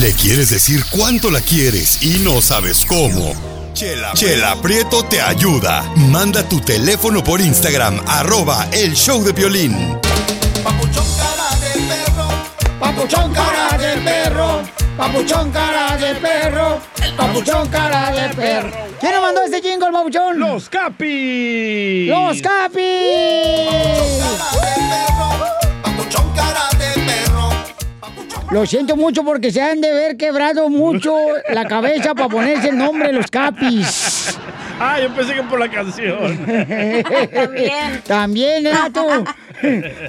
Le quieres decir cuánto la quieres y no sabes cómo. Chela, Chela Prieto te ayuda. Manda tu teléfono por Instagram, arroba el show de violín. Papuchón cara de perro, papuchón cara de perro, papuchón cara de perro, papuchón cara de perro. ¿Quién nos mandó este jingle, papuchón? ¡Los Capi! ¡Los Capis! Papuchón cara de perro. Lo siento mucho porque se han de ver quebrado mucho la cabeza para ponerse el nombre Los Capis. Ah, yo pensé que por la canción. También. También, ¿eh, tú?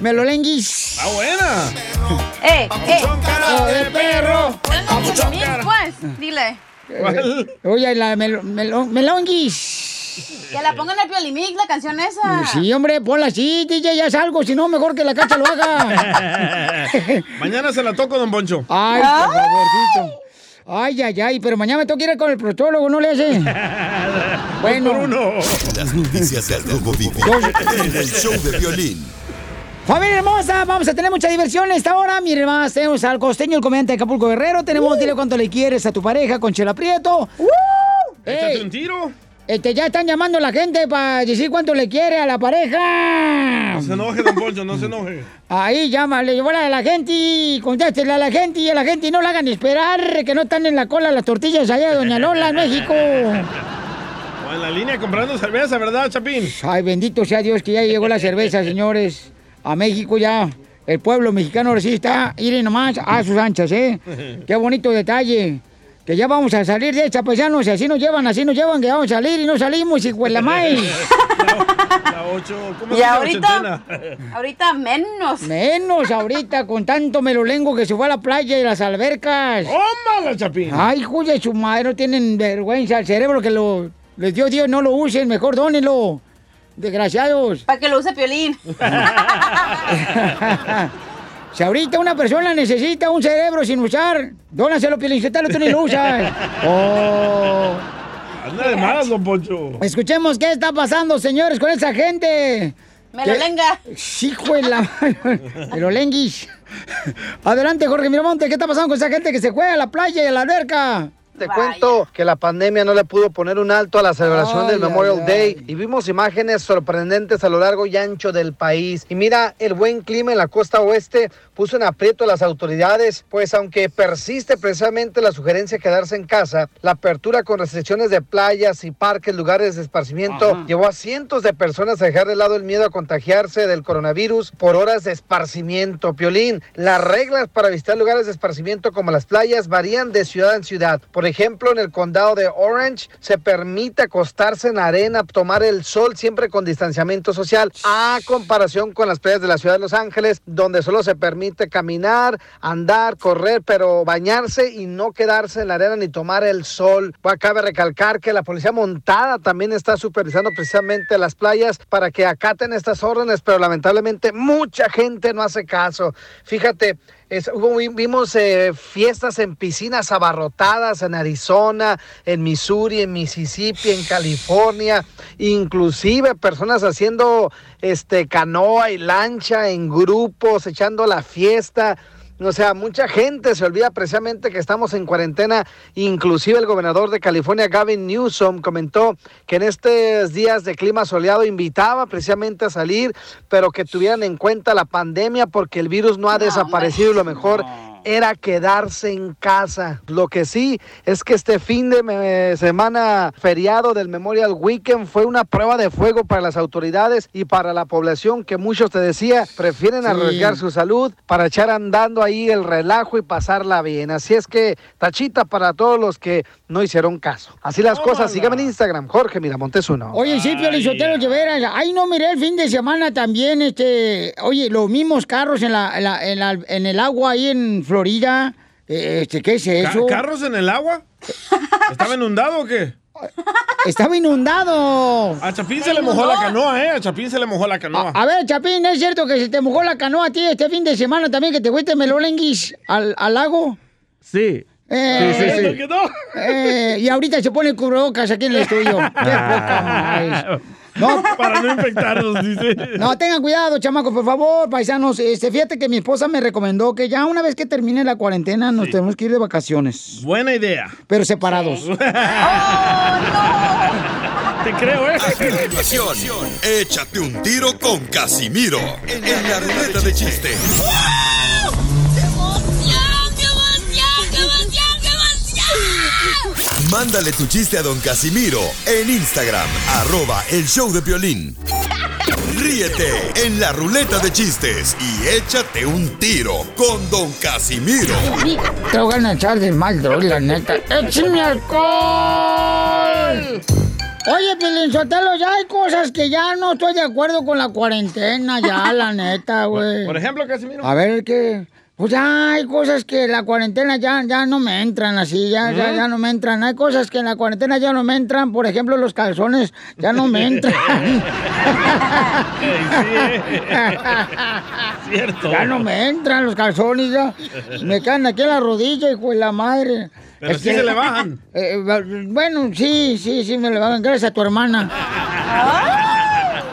Melolenguis. ¡Está buena! ¡Eh, eh! cara de perro. Papuchón cara. Pues, dile. Oye, la mel melo- melonguis. Que la pongan en el Piolimix, la canción esa. Sí, hombre, ponla así, DJ, ya salgo, si no, mejor que la cacha lo haga. Mañana se la toco, don Poncho. Ay, por favorcito. Ay, ay, ay, pero mañana me tengo que ir con el prostólogo, ¿no le hace? Bueno. Las noticias del Rojo Vivo en el show de violín. Familia hermosa, vamos a tener mucha diversión en esta hora. Miren más, tenemos al costeño, el comediante de Acapulco Guerrero. Tenemos Dile cuánto le quieres a tu pareja con Chela Prieto. Échate Ey, un tiro. Este, ya están llamando a la gente para decir cuánto le quiere a la pareja. No se enoje, don Poncho, no se enoje. Ahí llámale, llévale a la gente y contéstele a la gente y a la gente y no la hagan esperar, que no están en la cola las tortillas allá de Doña Lola, en México. O en la línea comprando cerveza, ¿verdad, Chapín? Ay, bendito sea Dios que ya llegó la cerveza, señores. A México ya. El pueblo mexicano ahora sí está, miren nomás, a sus anchas, ¿eh? Qué bonito detalle. Que ya vamos a salir de esta, paisanos, y así nos llevan, así nos llevan, que vamos a salir y no salimos, hijo de la maíz. La ocho, ¿cómo Y se llama? ahorita, ahorita menos. Menos ahorita, con tanto melolengo que se fue a la playa y las albercas. ¡Tómala, Chapín! Ay, hijo de su madre, no tienen vergüenza. El cerebro que lo, les dio Dios, no lo usen, mejor dónenlo. Desgraciados. Para que lo use Piolín. Si ahorita una persona necesita un cerebro sin usar, dónaselo, Pielincetalo, tú ni lo usas. Oh. Anda de malas, don Poncho. Escuchemos qué está pasando, señores, con esa gente. Me lo ¿Qué? lenga. Hijo de la... Me lo lenguis. Adelante, Jorge Miramonte, ¿qué está pasando con esa gente que se juega a la playa y a la alberca? Te cuento que la pandemia no le pudo poner un alto a la celebración Ay, del Memorial ay, Day y vimos imágenes sorprendentes a lo largo y ancho del país. Y mira, el buen clima en la costa oeste puso en aprieto a las autoridades, pues aunque persiste precisamente la sugerencia de quedarse en casa, la apertura con restricciones de playas y parques, lugares de esparcimiento, llevó a cientos de personas a dejar de lado el miedo a contagiarse del coronavirus por horas de esparcimiento. Piolín, las reglas para visitar lugares de esparcimiento como las playas varían de ciudad en ciudad. Por ejemplo, en el condado de Orange se permite acostarse en arena, tomar el sol siempre con distanciamiento social, a comparación con las playas de la ciudad de Los Ángeles, donde solo se permite caminar, andar, correr, pero bañarse y no quedarse en la arena ni tomar el sol. Cabe recalcar que la policía montada también está supervisando precisamente las playas para que acaten estas órdenes, pero lamentablemente mucha gente no hace caso. Fíjate, es- vimos eh, fiestas en piscinas abarrotadas en Arizona, en Missouri, en Mississippi, en California, inclusive personas haciendo este canoa y lancha en grupos, echando la fiesta. O sea, mucha gente se olvida precisamente que estamos en cuarentena. Inclusive el gobernador de California, Gavin Newsom, comentó que en estos días de clima soleado invitaba precisamente a salir, pero que tuvieran en cuenta la pandemia porque el virus no ha desaparecido y lo mejor era quedarse en casa. Lo que sí es que este fin de semana feriado del Memorial Weekend fue una prueba de fuego para las autoridades y para la población que muchos te decía prefieren Sí. arriesgar su salud para echar andando ahí el relajo y pasarla bien. Así es que tachita para todos los que no hicieron caso. Así las cosas. Síganme en Instagram, Jorge Miramontes uno. Oye, sí, Piolichotelo, de veras. Ay, no, miré el fin de semana también, este... Oye, los mismos carros en, la, en, la- en la- en el agua ahí en Florida. Eh, Este, ¿qué es eso? ¿Carros en el agua? ¿Estaba inundado o qué? Estaba inundado. A Chapín se le mojó la canoa, ¿eh? A Chapín se le mojó la canoa. A ver, Chapín, ¿es cierto que se te mojó la canoa a ti este fin de semana también que te fuiste melolenguis al, al lago? Sí. Eh, Sí, sí, sí. Eh, y ahorita se pone cubrebocas aquí en el estudio. Qué poca más. No. Para no infectarnos, dice. No, tengan cuidado, chamacos, por favor, paisanos. Este, fíjate que mi esposa me recomendó que ya una vez que termine la cuarentena nos tenemos que ir de vacaciones. Buena idea. Pero separados. Te creo, ¿eh? A continuación, échate un tiro con Casimiro en la ruleta de chiste. Mándale tu chiste a don Casimiro en Instagram, arroba el show de violín. Ríete en la ruleta de chistes y échate un tiro con don Casimiro. Te voy a echar de mal, droga, la neta. ¡Échame alcohol! Oye, Pilinchotelo, ya hay cosas que ya no estoy de acuerdo con la cuarentena, ya, la neta, güey. Por ejemplo, Casimiro. A ver, ¿qué? Pues ya hay cosas que la cuarentena ya, ya no me entran así, ya, ya, ya no me entran. Hay cosas que en la cuarentena ya no me entran, por ejemplo, los calzones ya no me entran. Cierto. Ya no me entran los calzones, ya. Me caen aquí en la rodilla, hijo de la madre. Pero sí se le bajan. Eh, bueno, sí, sí, sí me le bajan. Gracias a tu hermana.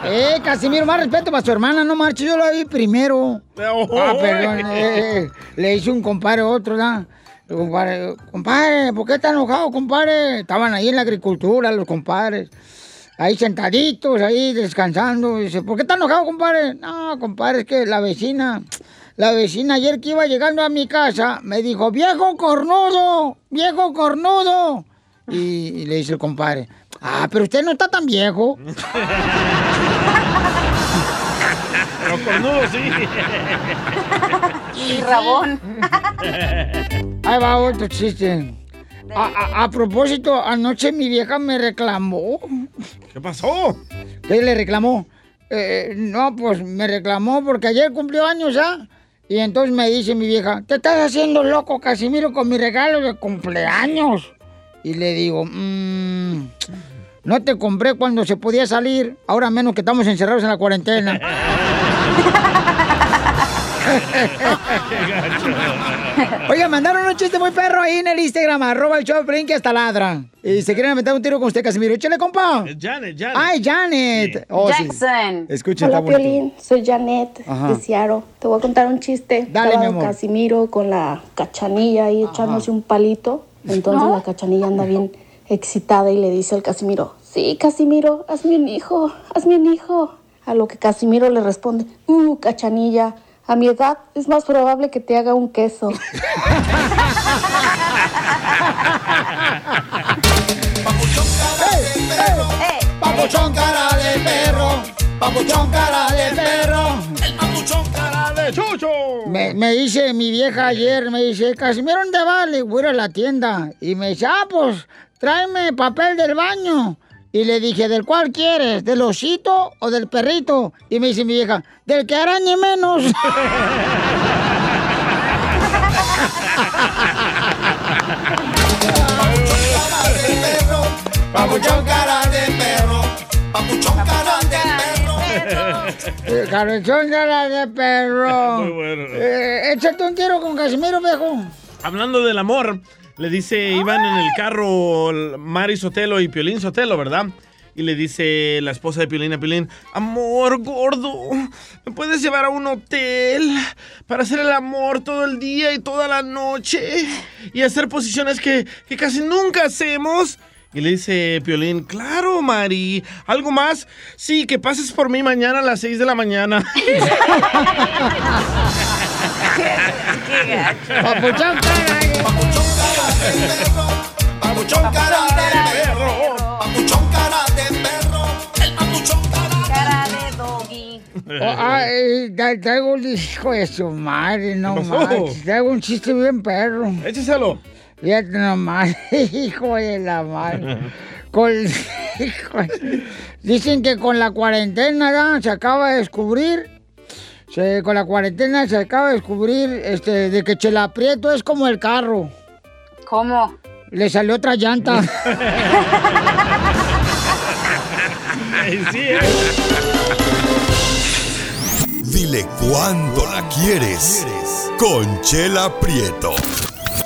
Eh, Casimiro, más respeto para su hermana, no marche, yo la vi primero. Ah, perdón, eh, eh, le hice un compadre a otro. Compadre, compadre, ¿por qué está enojado, compadre? Estaban ahí en la agricultura los compadres. Ahí sentaditos, ahí descansando. Dice, ¿por qué está enojado, compadre? No, compadre, es que la vecina, la vecina ayer que iba llegando a mi casa, me dijo, viejo cornudo, viejo cornudo. Y, y le dice el compadre, ah, pero usted no está tan viejo. Pero cornudo, sí. Y rabón. Ahí va otro chiste. A, a- a propósito, anoche mi vieja me reclamó. ¿Qué pasó? ¿Qué le reclamó? Eh, no, pues me reclamó porque ayer cumplió años ya. Y entonces me dice mi vieja, te estás haciendo loco, Casimiro, con mi regalo de cumpleaños. Y le digo, "Mm, no te compré cuando se podía salir, ahora menos que estamos encerrados en la cuarentena. Oiga, mandaron un chiste muy perro ahí en el Instagram, arroba el show que hasta ladra. Y se quieren meter un tiro con usted, Casimiro. Échale, compa. Es Janet, Janet. ¡Ay, Janet! Oh, sí. Jackson. Escuchen, Hola, está bonito. Piolín. Soy Janet Ajá. de Seattle. Te voy a contar un chiste. Dale, Estaba mi amor. Casimiro con la cachanilla ahí echándose un palito. Entonces la cachanilla anda bien excitada y le dice al Casimiro, sí, Casimiro, hazme un hijo, hazme un hijo. A lo que Casimiro le responde, uh, cachanilla, a mi edad es más probable que te haga un queso. ¡Eh! Papuchón cara de perro, papuchón cara de perro. ¡Cara de chucho! Me, me dice mi vieja ayer, me dice, Casimiro, ¿dónde va? Le voy a ir a la tienda. Y me dice, ah, pues, tráeme papel del baño. Y le dije, ¿del cuál quieres? ¿Del osito o del perrito? Y me dice mi vieja, del que arañe menos. Papuchón cara de perro, papuchón cara de Eh, Cabezón cara de perro. Muy bueno. Eh, échate un tiro con Casimiro, viejo. Hablando del amor, le dice, iban en el carro Mari Sotelo y Piolín Sotelo, ¿verdad? Y le dice la esposa de Piolín a Piolín, amor gordo, ¿me puedes llevar a un hotel para hacer el amor todo el día y toda la noche? Y hacer posiciones que, que casi nunca hacemos. Y le dice Piolín, claro, Mari, ¿algo más? Sí, que pases por mí mañana a las 6 de la mañana. ¡Qué gacho! Papuchón cara de- Papuchón cara de perro, papuchón cara de perro, el papuchón cara Cara de doggy. Oh, ay, tra- traigo un hijo de su madre, no más. Traigo un chiste bien perro. Écheselo. Fíjate nomás, hijo de la madre. Con, hijo de- dicen que con la cuarentena se acaba de descubrir, se- con la cuarentena se acaba de descubrir este, de que Chela Prieto es como el carro. ¿Cómo? Le salió otra llanta. Sí, ¿eh? Dile cuándo la quieres. Conchela Prieto.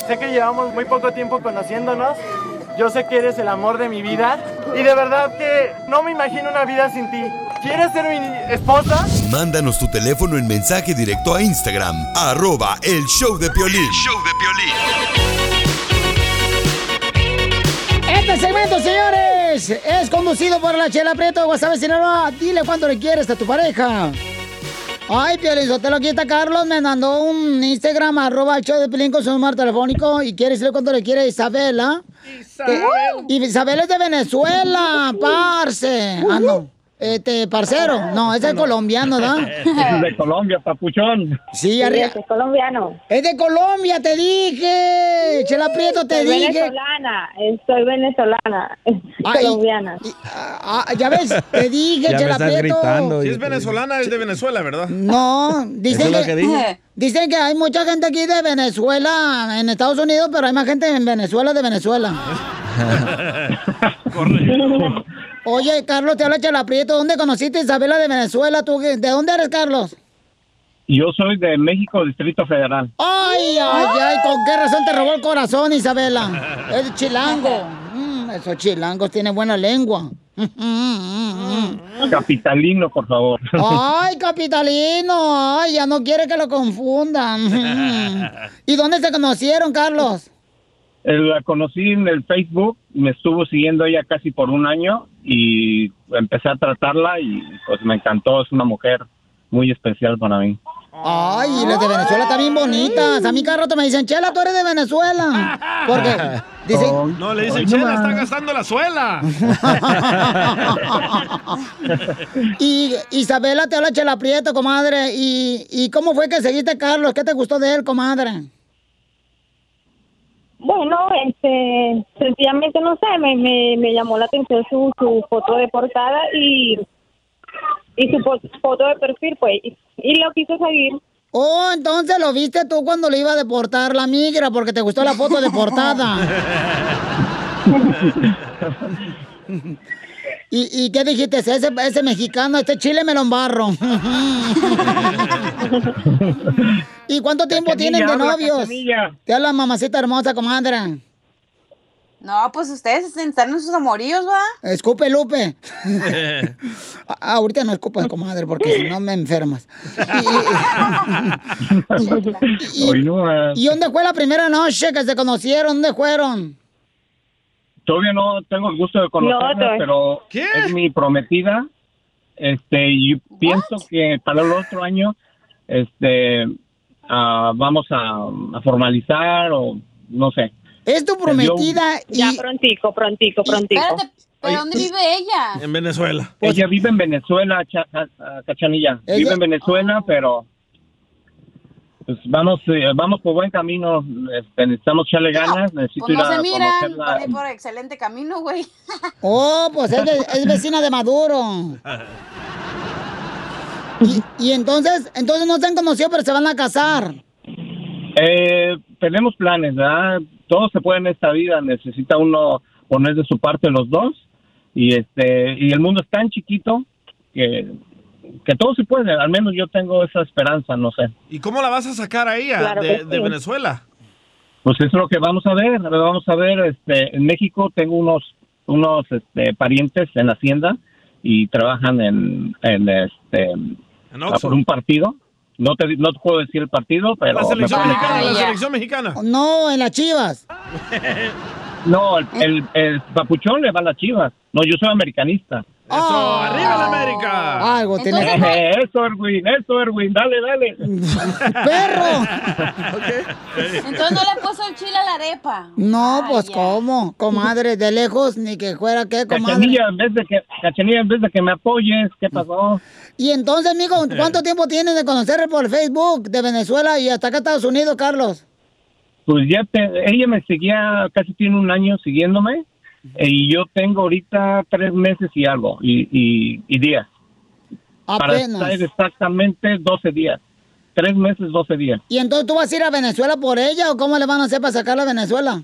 Sé que llevamos muy poco tiempo conociéndonos. Yo sé que eres el amor de mi vida Y de verdad que no me imagino una vida sin ti. ¿Quieres ser mi esposa? Mándanos tu teléfono en mensaje directo a Instagram, arroba el show de Piolín. Este segmento, señores, es conducido por la Chela Prieto de Guasave, Sinaloa. Dile cuánto le quieres a tu pareja. Ay, Piolín Sotelo, aquí está Carlos, me mandó un Instagram, arroba el show de Pelín con su número telefónico y quiere decirle cuánto le quiere a Isabela. Isabel. Y Isabel es de Venezuela, parce. Ah, no. Este, parcero. No, ese es colombiano, ¿no? Es de Colombia, papuchón. Sí, arriba. es colombiano. Es de Colombia, te dije. Chela Prieto, te Soy dije. venezolana, eh, soy venezolana, colombiana. Ah, ya ves, te dije, Ya me Chela estás Prieto. gritando. Si es venezolana, es de Venezuela, ¿verdad? No, dicen Eso es lo que, que dije. dicen que hay mucha gente aquí de Venezuela, en Estados Unidos, pero hay más gente en Venezuela de Venezuela. Oye, Carlos, te habla Chela Prieto. ¿Dónde conociste a Isabela de Venezuela? ¿Tú, qué- ¿De dónde eres, Carlos? Yo soy de México, Distrito Federal. Ay, ay, ay, ¿con qué razón te robó el corazón, Isabela? Es chilango. Mm, esos chilangos tienen buena lengua. Capitalino, por favor. Ay, capitalino, ay, ya no quiere que lo confundan. ¿Y dónde se conocieron, Carlos? Eh, La conocí en el Facebook, me estuvo siguiendo ella casi por un año y empecé a tratarla y pues me encantó, es una mujer muy especial para mí. Ay, y las de Venezuela también bonitas. A mí cada rato me dicen, Chela, tú eres de Venezuela. Porque dicen... No, le dicen, Ay, no Chela, está gastando la suela. Y Isabela te habla Chela Prieto, comadre. ¿Y, ¿Y cómo fue que seguiste a Carlos? ¿Qué te gustó de él, comadre? Bueno, este, sencillamente no sé, me, me, me llamó la atención su, su foto de portada y, y su fo- foto de perfil, pues, y, y lo quise seguir. Oh, entonces lo viste tú cuando le iba a deportar la migra porque te gustó la foto de portada. ¿Y, y qué dijiste? Ese, ese mexicano, este chile me lo embarro. ¿Y cuánto tiempo tienen de novios? Te habla mamacita hermosa, comadre. No, pues ustedes están en sus amoríos, ¿va? Escupe, Lupe. Ah, ahorita no escupas, comadre, porque si no me enfermas. ¿Y dónde fue la primera noche que se conocieron? ¿Dónde fueron? Todavía no tengo el gusto de conocerla, No, pero es mi prometida. Este, y pienso que para el otro año, este, ah, vamos a, a formalizar o no sé. Es tu prometida Ya prontico, prontico, prontico. Espérate, ¿pero dónde vive ella? En Venezuela. Ella vive en Venezuela, Cha- Cha- Cachanilla. Ella- Vive en Venezuela, pero pues vamos, eh, vamos por buen camino. Este, necesitamos echarle ganas. Necesito Pues ir no a se miran, conocerla. van a ir por excelente camino, güey. Oh, pues es, ve- es vecina de Maduro. Y, y entonces, entonces no se han conocido, pero se van a casar. Eh, tenemos planes, ¿verdad? Todo se puede en esta vida. Necesita uno poner de su parte los dos. Y este y el mundo es tan chiquito que, que todo se puede. Al menos yo tengo esa esperanza, no sé. ¿Y cómo la vas a sacar a ella Claro de, sí. Venezuela? Pues eso es lo que vamos a ver. Vamos a ver. Este, en México tengo unos unos este, parientes en Hacienda y trabajan en, en este por un partido. No te no te puedo decir el partido, pero La me selección pueden- mexicana, la selección mexicana. No, en las chivas. No, el, el, el papuchón le va a las chivas. No, yo soy americanista. Eso, arriba la América. Algo tiene Eh, Eso, Erwin, eso, Erwin, dale, dale. ¡Perro! Entonces no le puso el chile a la arepa. No, pues cómo, comadre, de lejos, ni que fuera qué, comadre. Cachanilla, en vez de que, Cachanilla, en vez de que me apoyes, ¿qué pasó? Y entonces, amigo, ¿cuánto tiempo tienes de conocerle por Facebook de Venezuela y hasta acá Estados Unidos, Carlos? Pues ya te, ella me seguía, casi tiene un año siguiéndome, y yo tengo ahorita tres meses y algo, y, y, y días. Para Apenas. estar exactamente 12 días. Tres meses, 12 días. ¿Y entonces tú vas a ir a Venezuela por ella o cómo le van a hacer para sacarla a Venezuela?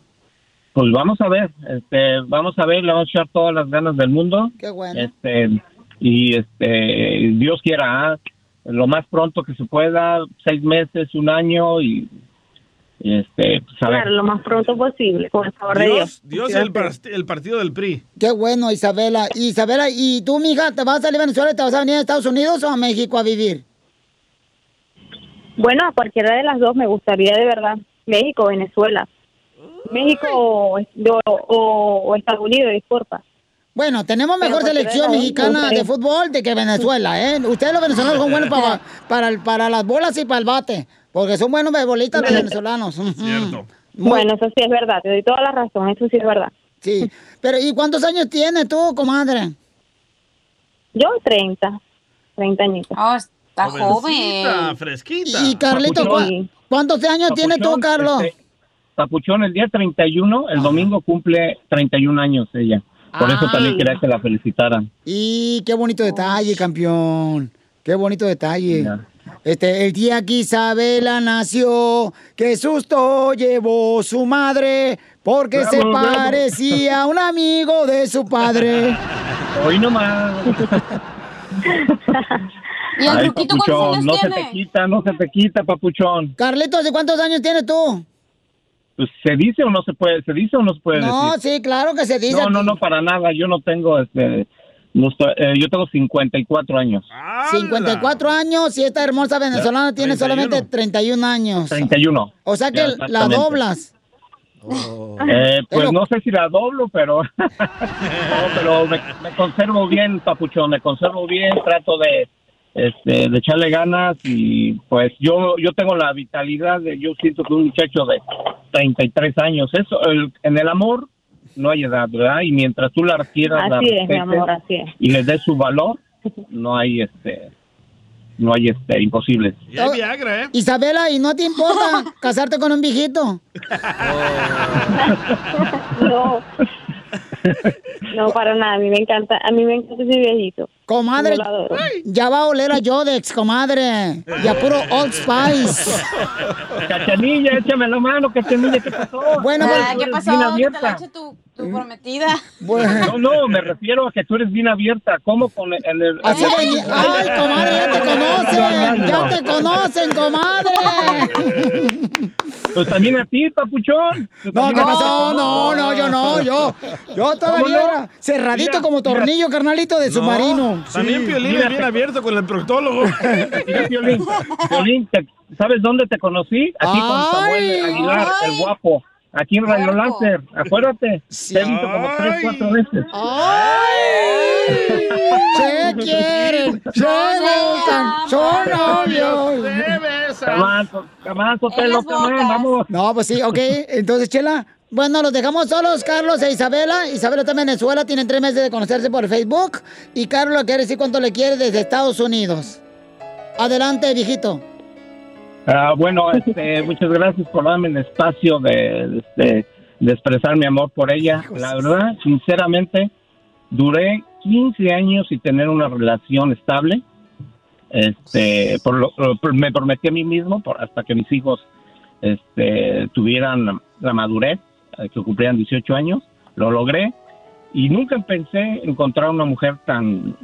Pues vamos a ver, este, vamos a ver, le vamos a echar todas las ganas del mundo. Qué bueno. Este, y este, Dios quiera, ah, lo más pronto que se pueda, seis meses, un año, y este, pues, a ver. Claro, lo más pronto posible, con el favor de Dios, Dios. Dios el, par- el partido del PRI. Qué bueno, Isabela. Isabela, ¿y tú, mija, te vas a salir a Venezuela y te vas a venir a Estados Unidos o a México a vivir? Bueno, a cualquiera de las dos me gustaría de verdad. México, Venezuela. México o, o- o Estados Unidos, disculpa. Bueno, tenemos mejor selección mexicana de fútbol de que Venezuela, ¿eh? Ustedes los venezolanos son buenos para, para, el- para las bolas y para el bate, porque son buenos beisbolistas los venezolanos. Cierto. Bueno, eso sí es verdad, te doy toda la razón, eso sí es verdad. Sí, pero ¿y cuántos años tienes tú, comadre? Yo 30, 30 añitos. Oh, está Jovencita, fresquita. Y Carlito, ¿cu- Papuchón. ¿cuántos años tienes tú, Papuchón, Carlos? este, Papuchón, el día 31, el domingo cumple 31 años ella. Por eso Ah. también quería que la felicitaran. Y qué bonito detalle, campeón. Qué bonito detalle. Este, el día que Isabela nació, qué susto llevó su madre, porque Bravo, se bravo. parecía a un amigo de su padre. Hoy nomás. ¿Y el Ay, cuántos papuchón, años no se te quita, no se te quita, papuchón. Carlitos, ¿de cuántos años tienes tú? Pues, ¿Se dice o no se puede? ¿Se dice o no se puede No, decir? sí, claro que se dice. No, no, no, para nada. Yo no tengo, este, no estoy- eh, yo tengo 54 años. 54 años y esta hermosa venezolana tiene 31. solamente 31 años. 31. O sea que Ya, la doblas. Eh, pues no sé si la doblo, pero, no, pero me, me conservo bien, papuchón, me conservo bien, trato de, este, de echarle ganas y pues yo, yo tengo la vitalidad de, yo siento que un muchacho de 33 años, eso, el- en el amor no hay edad, ¿verdad? Y mientras tú la quieras, la Así es, mi respetes amor, así es. y le des su valor, no hay, este, no hay, este, imposibles. Y hay Viagra, ¿eh? Isabela, ¿y no te importa casarte con un viejito? No. No, para nada, a mí me encanta, a mí me encanta ese viejito. Comadre, ya va a oler a Yodex, comadre. Y a puro Old Spice. Cachanilla, échame la mano, Cachanilla, ¿qué pasó? Bueno, Ah, pues, ¿Qué Tú eres pasó? ¿Qué te tu, tu prometida? No, no, me refiero a que tú eres bien abierta. ¿Cómo con el... en el- Así venía- Ay, comadre, ya te conocen. Ya te conocen, comadre. Pues también a ti, papuchón. Tú No, ¿qué pasó? No, no, yo no, yo. Yo todavía era cerradito Mira, como mira. tornillo, carnalito de No, submarino. También Piolín Mira. es bien abierto con el proctólogo. Mira, Piolín, Piolín, te- ¿sabes dónde te conocí? Aquí con Samuel Ay. Aguilar, el guapo. Aquí en Rayo Láser, acuérdate. Te he visto como tres, cuatro veces. Se quieren, se gustan, son novios. Camán, Sotelo, camán, vamos. No, pues sí, ok. Entonces, Chela, bueno, los dejamos solos, Carlos e Isabela. Isabela está en Venezuela, tienen tres meses de conocerse por Facebook. Y Carlos quiere decir cuánto le quiere desde Estados Unidos. Adelante, viejito. Ah, bueno, este, muchas gracias por darme el espacio de, de, de expresar mi amor por ella. La verdad, sinceramente, duré 15 años sin tener una relación estable. Este, por lo, por- me prometí a mí mismo por, hasta que mis hijos este, tuvieran la madurez, eh, que cumplieran 18 años. Lo logré y nunca pensé encontrar una mujer tan,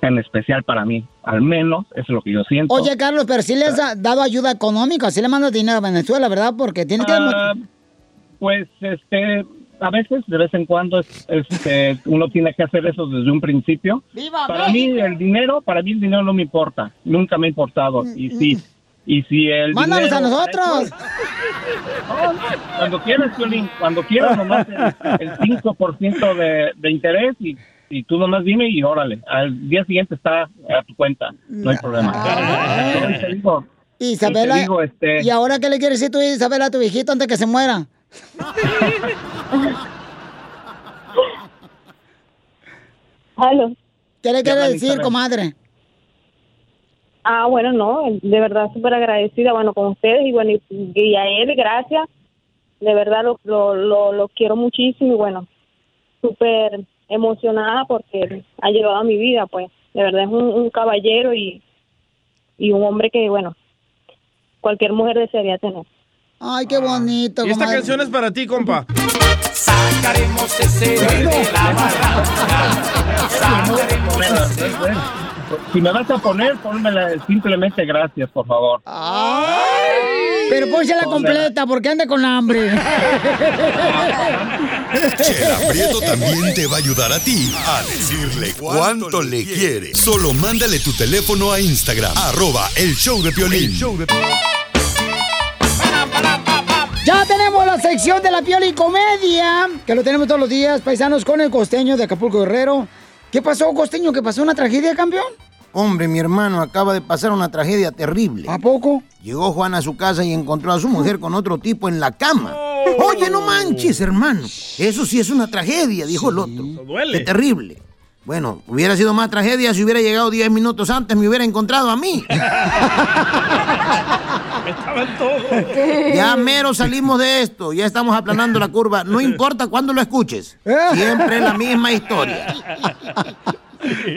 tan especial para mí. Al menos eso es lo que yo siento. Oye, Carlos, pero sí les ha dado ayuda económica, sí le mandas dinero a Venezuela, ¿verdad? Porque tiene que... Ah, pues este a veces de vez en cuando es, este, uno tiene que hacer eso desde un principio ¡Viva para mí el dinero para mí el dinero no me importa nunca me ha importado y si y si el ¡Mándanos dinero a nosotros! No, no, cuando quieras Piolín, cuando quieras nomás el, el 5% de, de interés y, y tú nomás dime y órale al día siguiente está a tu cuenta no hay problema te digo, Isabela, y te digo, este- ¿y ahora qué le quieres decir tú, Isabela, a tu viejito antes que se muera? ¿Qué le quieres decir, Isabel. comadre? Ah, bueno, no, de verdad súper agradecida, bueno, con ustedes y bueno, y, y a él, gracias. De verdad lo, lo, lo, lo quiero muchísimo y bueno, súper emocionada porque ha llegado a mi vida, pues. De verdad es un, un caballero y, y un hombre que, bueno, cualquier mujer desearía tener. Ay, qué bonito, Y esta comadre. canción es para ti, compa. Sacaremos ese de la si me vas a poner pónmela simplemente gracias por favor Ay, Pero pónsela completa porque anda con hambre. Chela Prieto también te va a ayudar a ti a decirle cuánto le quiere. Solo mándale tu teléfono a Instagram, arroba el show de Piolín. Ya tenemos la sección de la Pioli Comedia, que lo tenemos todos los días, paisanos, con el costeño de Acapulco Guerrero. ¿Qué pasó, costeño? ¿Qué pasó? ¿Una tragedia, campeón? Hombre, mi hermano acaba de pasar una tragedia terrible. ¿A poco? Llegó Juan a su casa y encontró a su mujer con otro tipo en la cama. Oye, no manches, hermano. Eso sí es una tragedia, dijo el otro. duele. Qué terrible. Bueno, hubiera sido más tragedia si hubiera llegado 10 minutos antes, me hubiera encontrado a mí. Estaban todos. Ya mero salimos de esto, ya estamos aplanando la curva. No importa cuándo lo escuches. Siempre la misma historia.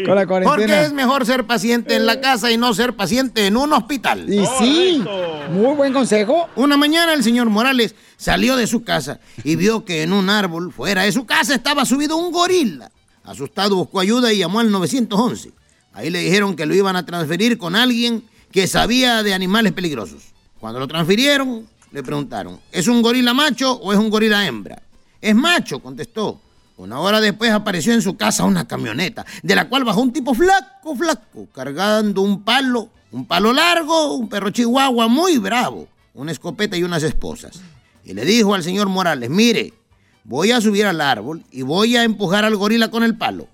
Con la cuarentena. Porque es mejor ser paciente en la casa y no ser paciente en un hospital. Y sí, muy buen consejo. Una mañana el señor Morales salió de su casa y vio que en un árbol fuera de su casa estaba subido un gorila. Asustado buscó ayuda y llamó al 911. Ahí le dijeron que lo iban a transferir con alguien que sabía de animales peligrosos. Cuando lo transfirieron, le preguntaron, ¿es un gorila macho o es un gorila hembra? Es macho, contestó. Una hora después apareció en su casa una camioneta, de la cual bajó un tipo flaco, flaco, cargando un palo, un palo largo, un perro chihuahua muy bravo, una escopeta y unas esposas. Y le dijo al señor Morales, mire, voy a subir al árbol y voy a empujar al gorila con el palo.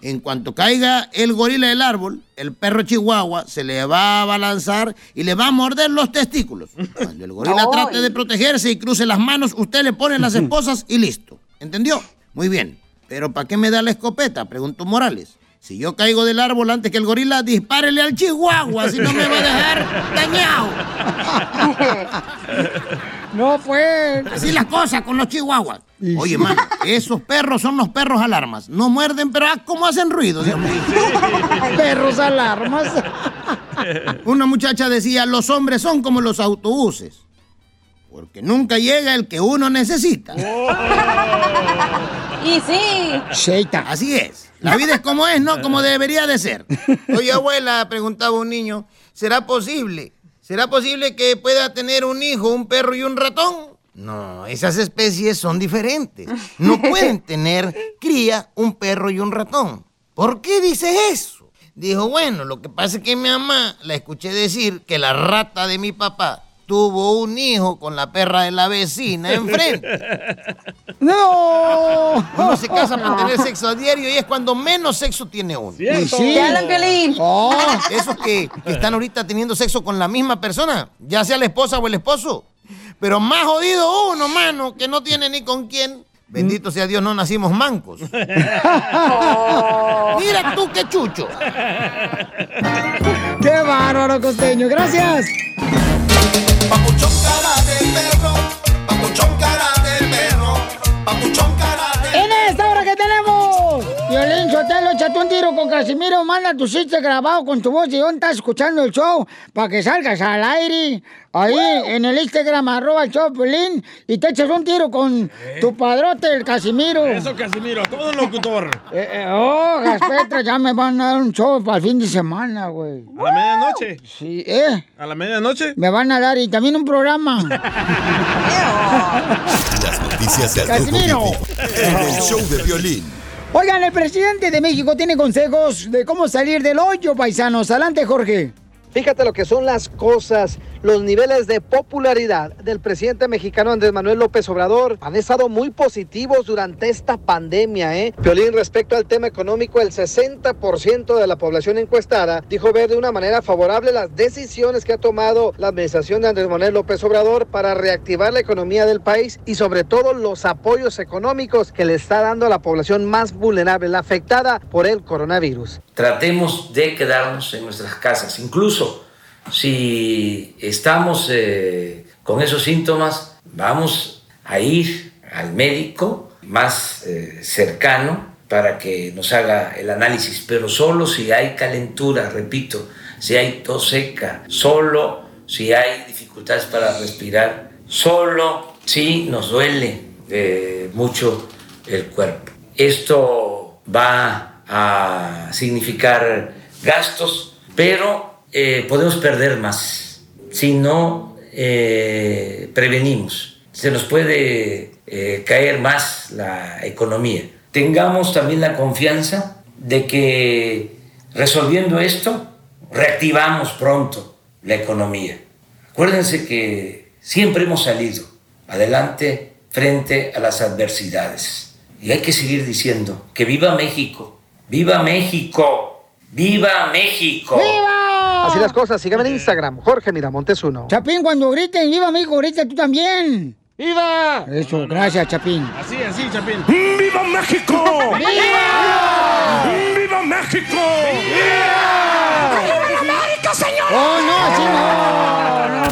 En cuanto caiga el gorila del árbol, el perro chihuahua se le va a balanzar y le va a morder los testículos. Cuando el gorila trate de protegerse y cruce las manos, usted le pone las esposas y listo. ¿Entendió? Muy bien. ¿Pero para qué me da la escopeta? Preguntó Morales. Si yo caigo del árbol antes que el gorila, dispárele al chihuahua, si no me va a dejar dañado. No fue. Así las cosas con los chihuahuas. Oye, mano, esos perros son los perros alarmas. No muerden, pero ah, cómo hacen ruido, Dios mío. Perros alarmas. Una muchacha decía, los hombres son como los autobuses. Porque nunca llega el que uno necesita. Y sí. Sheita. Así es. La vida es como es, no como debería de ser. Oye, abuela, preguntaba un niño, ¿será posible? ¿Será posible que pueda tener un hijo, un perro y un ratón? No, esas especies son diferentes. No pueden tener cría un perro y un ratón. ¿Por qué dices eso? Dijo, bueno, lo que pasa es que mi mamá la escuché decir que la rata de mi papá tuvo un hijo con la perra de la vecina enfrente. ¡No! Uno se casa para tener sexo a diario y es cuando menos sexo tiene uno. Cierto. Sí. Oh, esos que, que están ahorita teniendo sexo con la misma persona, ya sea la esposa o el esposo. Pero más jodido uno, mano, que no tiene ni con quién. Bendito sea Dios, no nacimos mancos. Mira tú qué chucho. ¡Qué bárbaro, costeño! ¡Gracias! En esta hora que tenemos, Violín Sotelo, échate un tiro con Casimiro, manda tu chiste grabado con tu voz y dónde estás escuchando el show para que salgas al aire. Ahí en el Instagram, arroba el show Piolín, y te echas un tiro con tu padrote, el Casimiro. Eso, Casimiro, todo un locutor. Eh, eh, oh, Gaspetra, ya me van a dar un show para el fin de semana, güey. ¿A la medianoche? Sí, ¿eh? ¿A la medianoche? Me van a dar y también un programa. Las noticias del Casimiro. En el show de violín. Oigan, el presidente de México tiene consejos de cómo salir del hoyo, paisanos. Adelante, Jorge. Fíjate lo que son las cosas. Los niveles de popularidad del presidente mexicano Andrés Manuel López Obrador han estado muy positivos durante esta pandemia, ¿eh? Piolín, respecto al tema económico, el 60% de la población encuestada dijo ver de una manera favorable las decisiones que ha tomado la administración de Andrés Manuel López Obrador para reactivar la economía del país y sobre todo los apoyos económicos que le está dando a la población más vulnerable, la afectada por el coronavirus. Tratemos de quedarnos en nuestras casas. Incluso si estamos eh, con esos síntomas, vamos a ir al médico más eh, cercano para que nos haga el análisis, pero solo si hay calentura, repito, si hay tos seca, solo si hay dificultades para respirar, solo si nos duele eh, mucho el cuerpo. Esto va a significar gastos, pero eh, podemos perder más si no eh, prevenimos. Se nos puede eh, caer más la economía. Tengamos también la confianza de que resolviendo esto, reactivamos pronto la economía. Acuérdense que siempre hemos salido adelante frente a las adversidades. Y hay que seguir diciendo que viva México, viva México, viva México. ¡Viva! Así las cosas, síganme en Instagram, Jorge Miramontes uno. Chapín, cuando griten, viva México, grita tú también. ¡Viva! Eso, gracias, Chapín. Así, así, Chapín. ¡Viva México! ¡Viva! ¡Viva México! ¡Viva América, señor! ¡Oh, no, sí, no!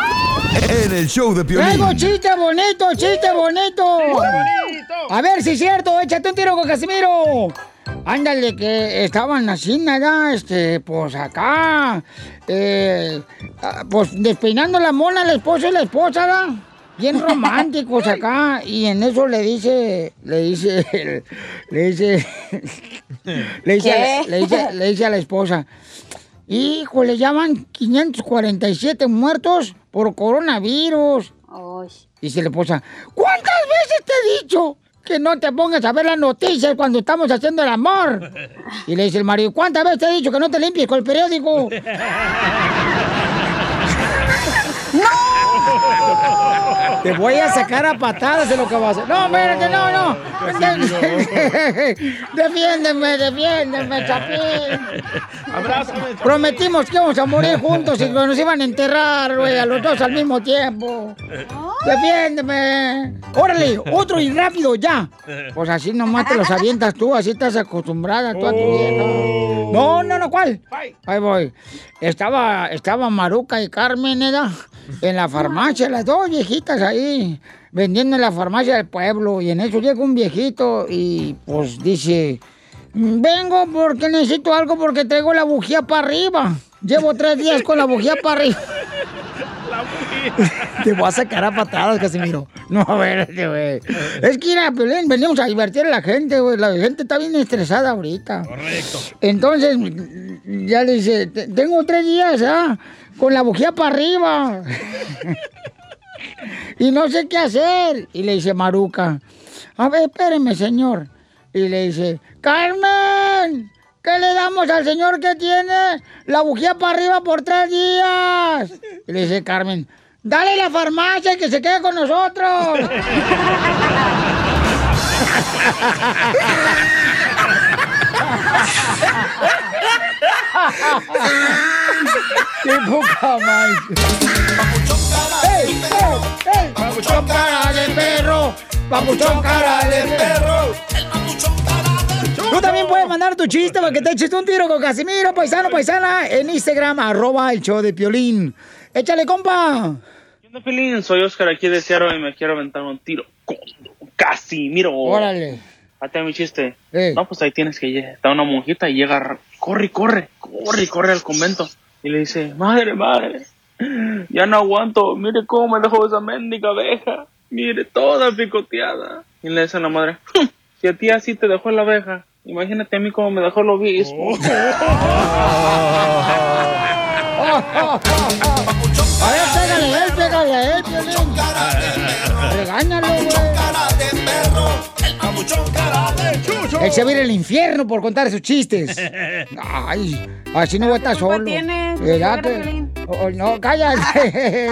en el show de Piolín. chiste bonito, chiste bonito. A ver si es cierto, échate un tiro con Casimiro. Ándale, que estaban así, nada, este, pues acá, eh, ah, pues despeinando la mona, el esposo y la esposa, ¿verdad? Bien románticos acá, y en eso le dice, le dice, le dice, le dice, a la- ¿Qué? le dice, le dice a la esposa, hijo, le llaman 547 muertos por coronavirus. Dice la esposa, ¿cuántas veces te he dicho que no te pongas a ver las noticias cuando estamos haciendo el amor? Y le dice el marido, ¿cuántas veces te he dicho que no te limpies con el periódico? Te voy a sacar a patadas de lo que vas a hacer. No, espérate, no, no. defiéndeme, defiéndeme, Chapín. Abrázame. Prometimos que íbamos a morir juntos y que nos iban a enterrar, güey, a los dos al mismo tiempo. Defiéndeme. Órale, otro y rápido, ya. Pues así nomás te los avientas tú, así estás acostumbrada tú a tu vieja. No, no, no, ¿cuál? Ahí voy. Estaba, estaba Maruca y Carmen, ¿eh? En la farmacia, las dos viejitas ahí, vendiendo en la farmacia del pueblo. Y en eso llega un viejito y pues dice, vengo porque necesito algo porque traigo la bujía para arriba. Llevo tres días con la bujía para arriba. Te voy a sacar a patadas, Casimiro. No, espérate, güey. Es que, mira, Piolín, venimos a divertir a la gente, güey. La gente está bien estresada ahorita. Correcto. Entonces, ya le dice, "Te- tengo tres días, ¿ah? Con la bujía para arriba. y no sé qué hacer. Y le dice Maruca, a ver, espéreme, señor. Y le dice, Carmen, ¿qué le damos al señor que tiene la bujía para arriba por tres días? Y le dice Carmen, dale la farmacia y que se quede con nosotros. ¡Qué poca más! ¡Ey, ey, ey! ¡Papuchón cara de perro! ¡Papuchón cara de perro! Tú también puedes mandar tu chiste para que te eches un tiro con Casimiro, paisano, paisana, en Instagram, arroba el show de Piolín. ¡Échale, compa! Hola, Pelín, soy Oscar aquí de Seattle y me quiero aventar un tiro con Casimiro. Órale. Hasta mi chiste. No, pues ahí tienes que llegar. Está una monjita y llega, corre, corre, corre, corre al convento. Y le dice, madre, madre, ya no aguanto. Mire cómo me dejó esa mendiga abeja. Mire, toda picoteada. Y le dice a la madre, "Hm, si a ti así te dejó la abeja, imagínate a mí cómo me dejó el obispo. A ver, pégale a él, pégale Él se va a ir al infierno por contar sus chistes. Ay, así no va a estar solo. tiene? ¿Verdad Agarra, que- Piolín. Oh, no, cállate.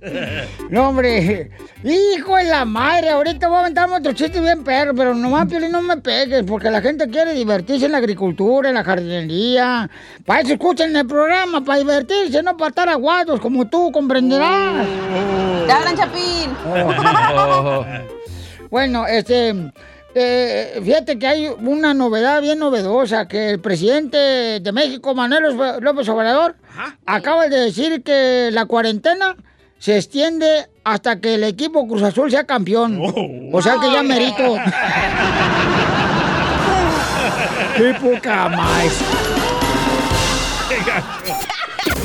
no, hombre. Hijo de la madre, ahorita voy a aventarme otro chiste bien perro, pero nomás, Piolín, no me pegues, porque la gente quiere divertirse en la agricultura, en la jardinería. Para eso escuchan el programa, para divertirse, no para estar aguados, como tú comprenderás. ¡Te hablan, Chapín! Bueno, este, eh, fíjate que hay una novedad bien novedosa, que el presidente de México, Manuel López Obrador, acaba de decir que la cuarentena se extiende hasta que el equipo Cruz Azul sea campeón. O sea que ya merito. ¡Qué poca más!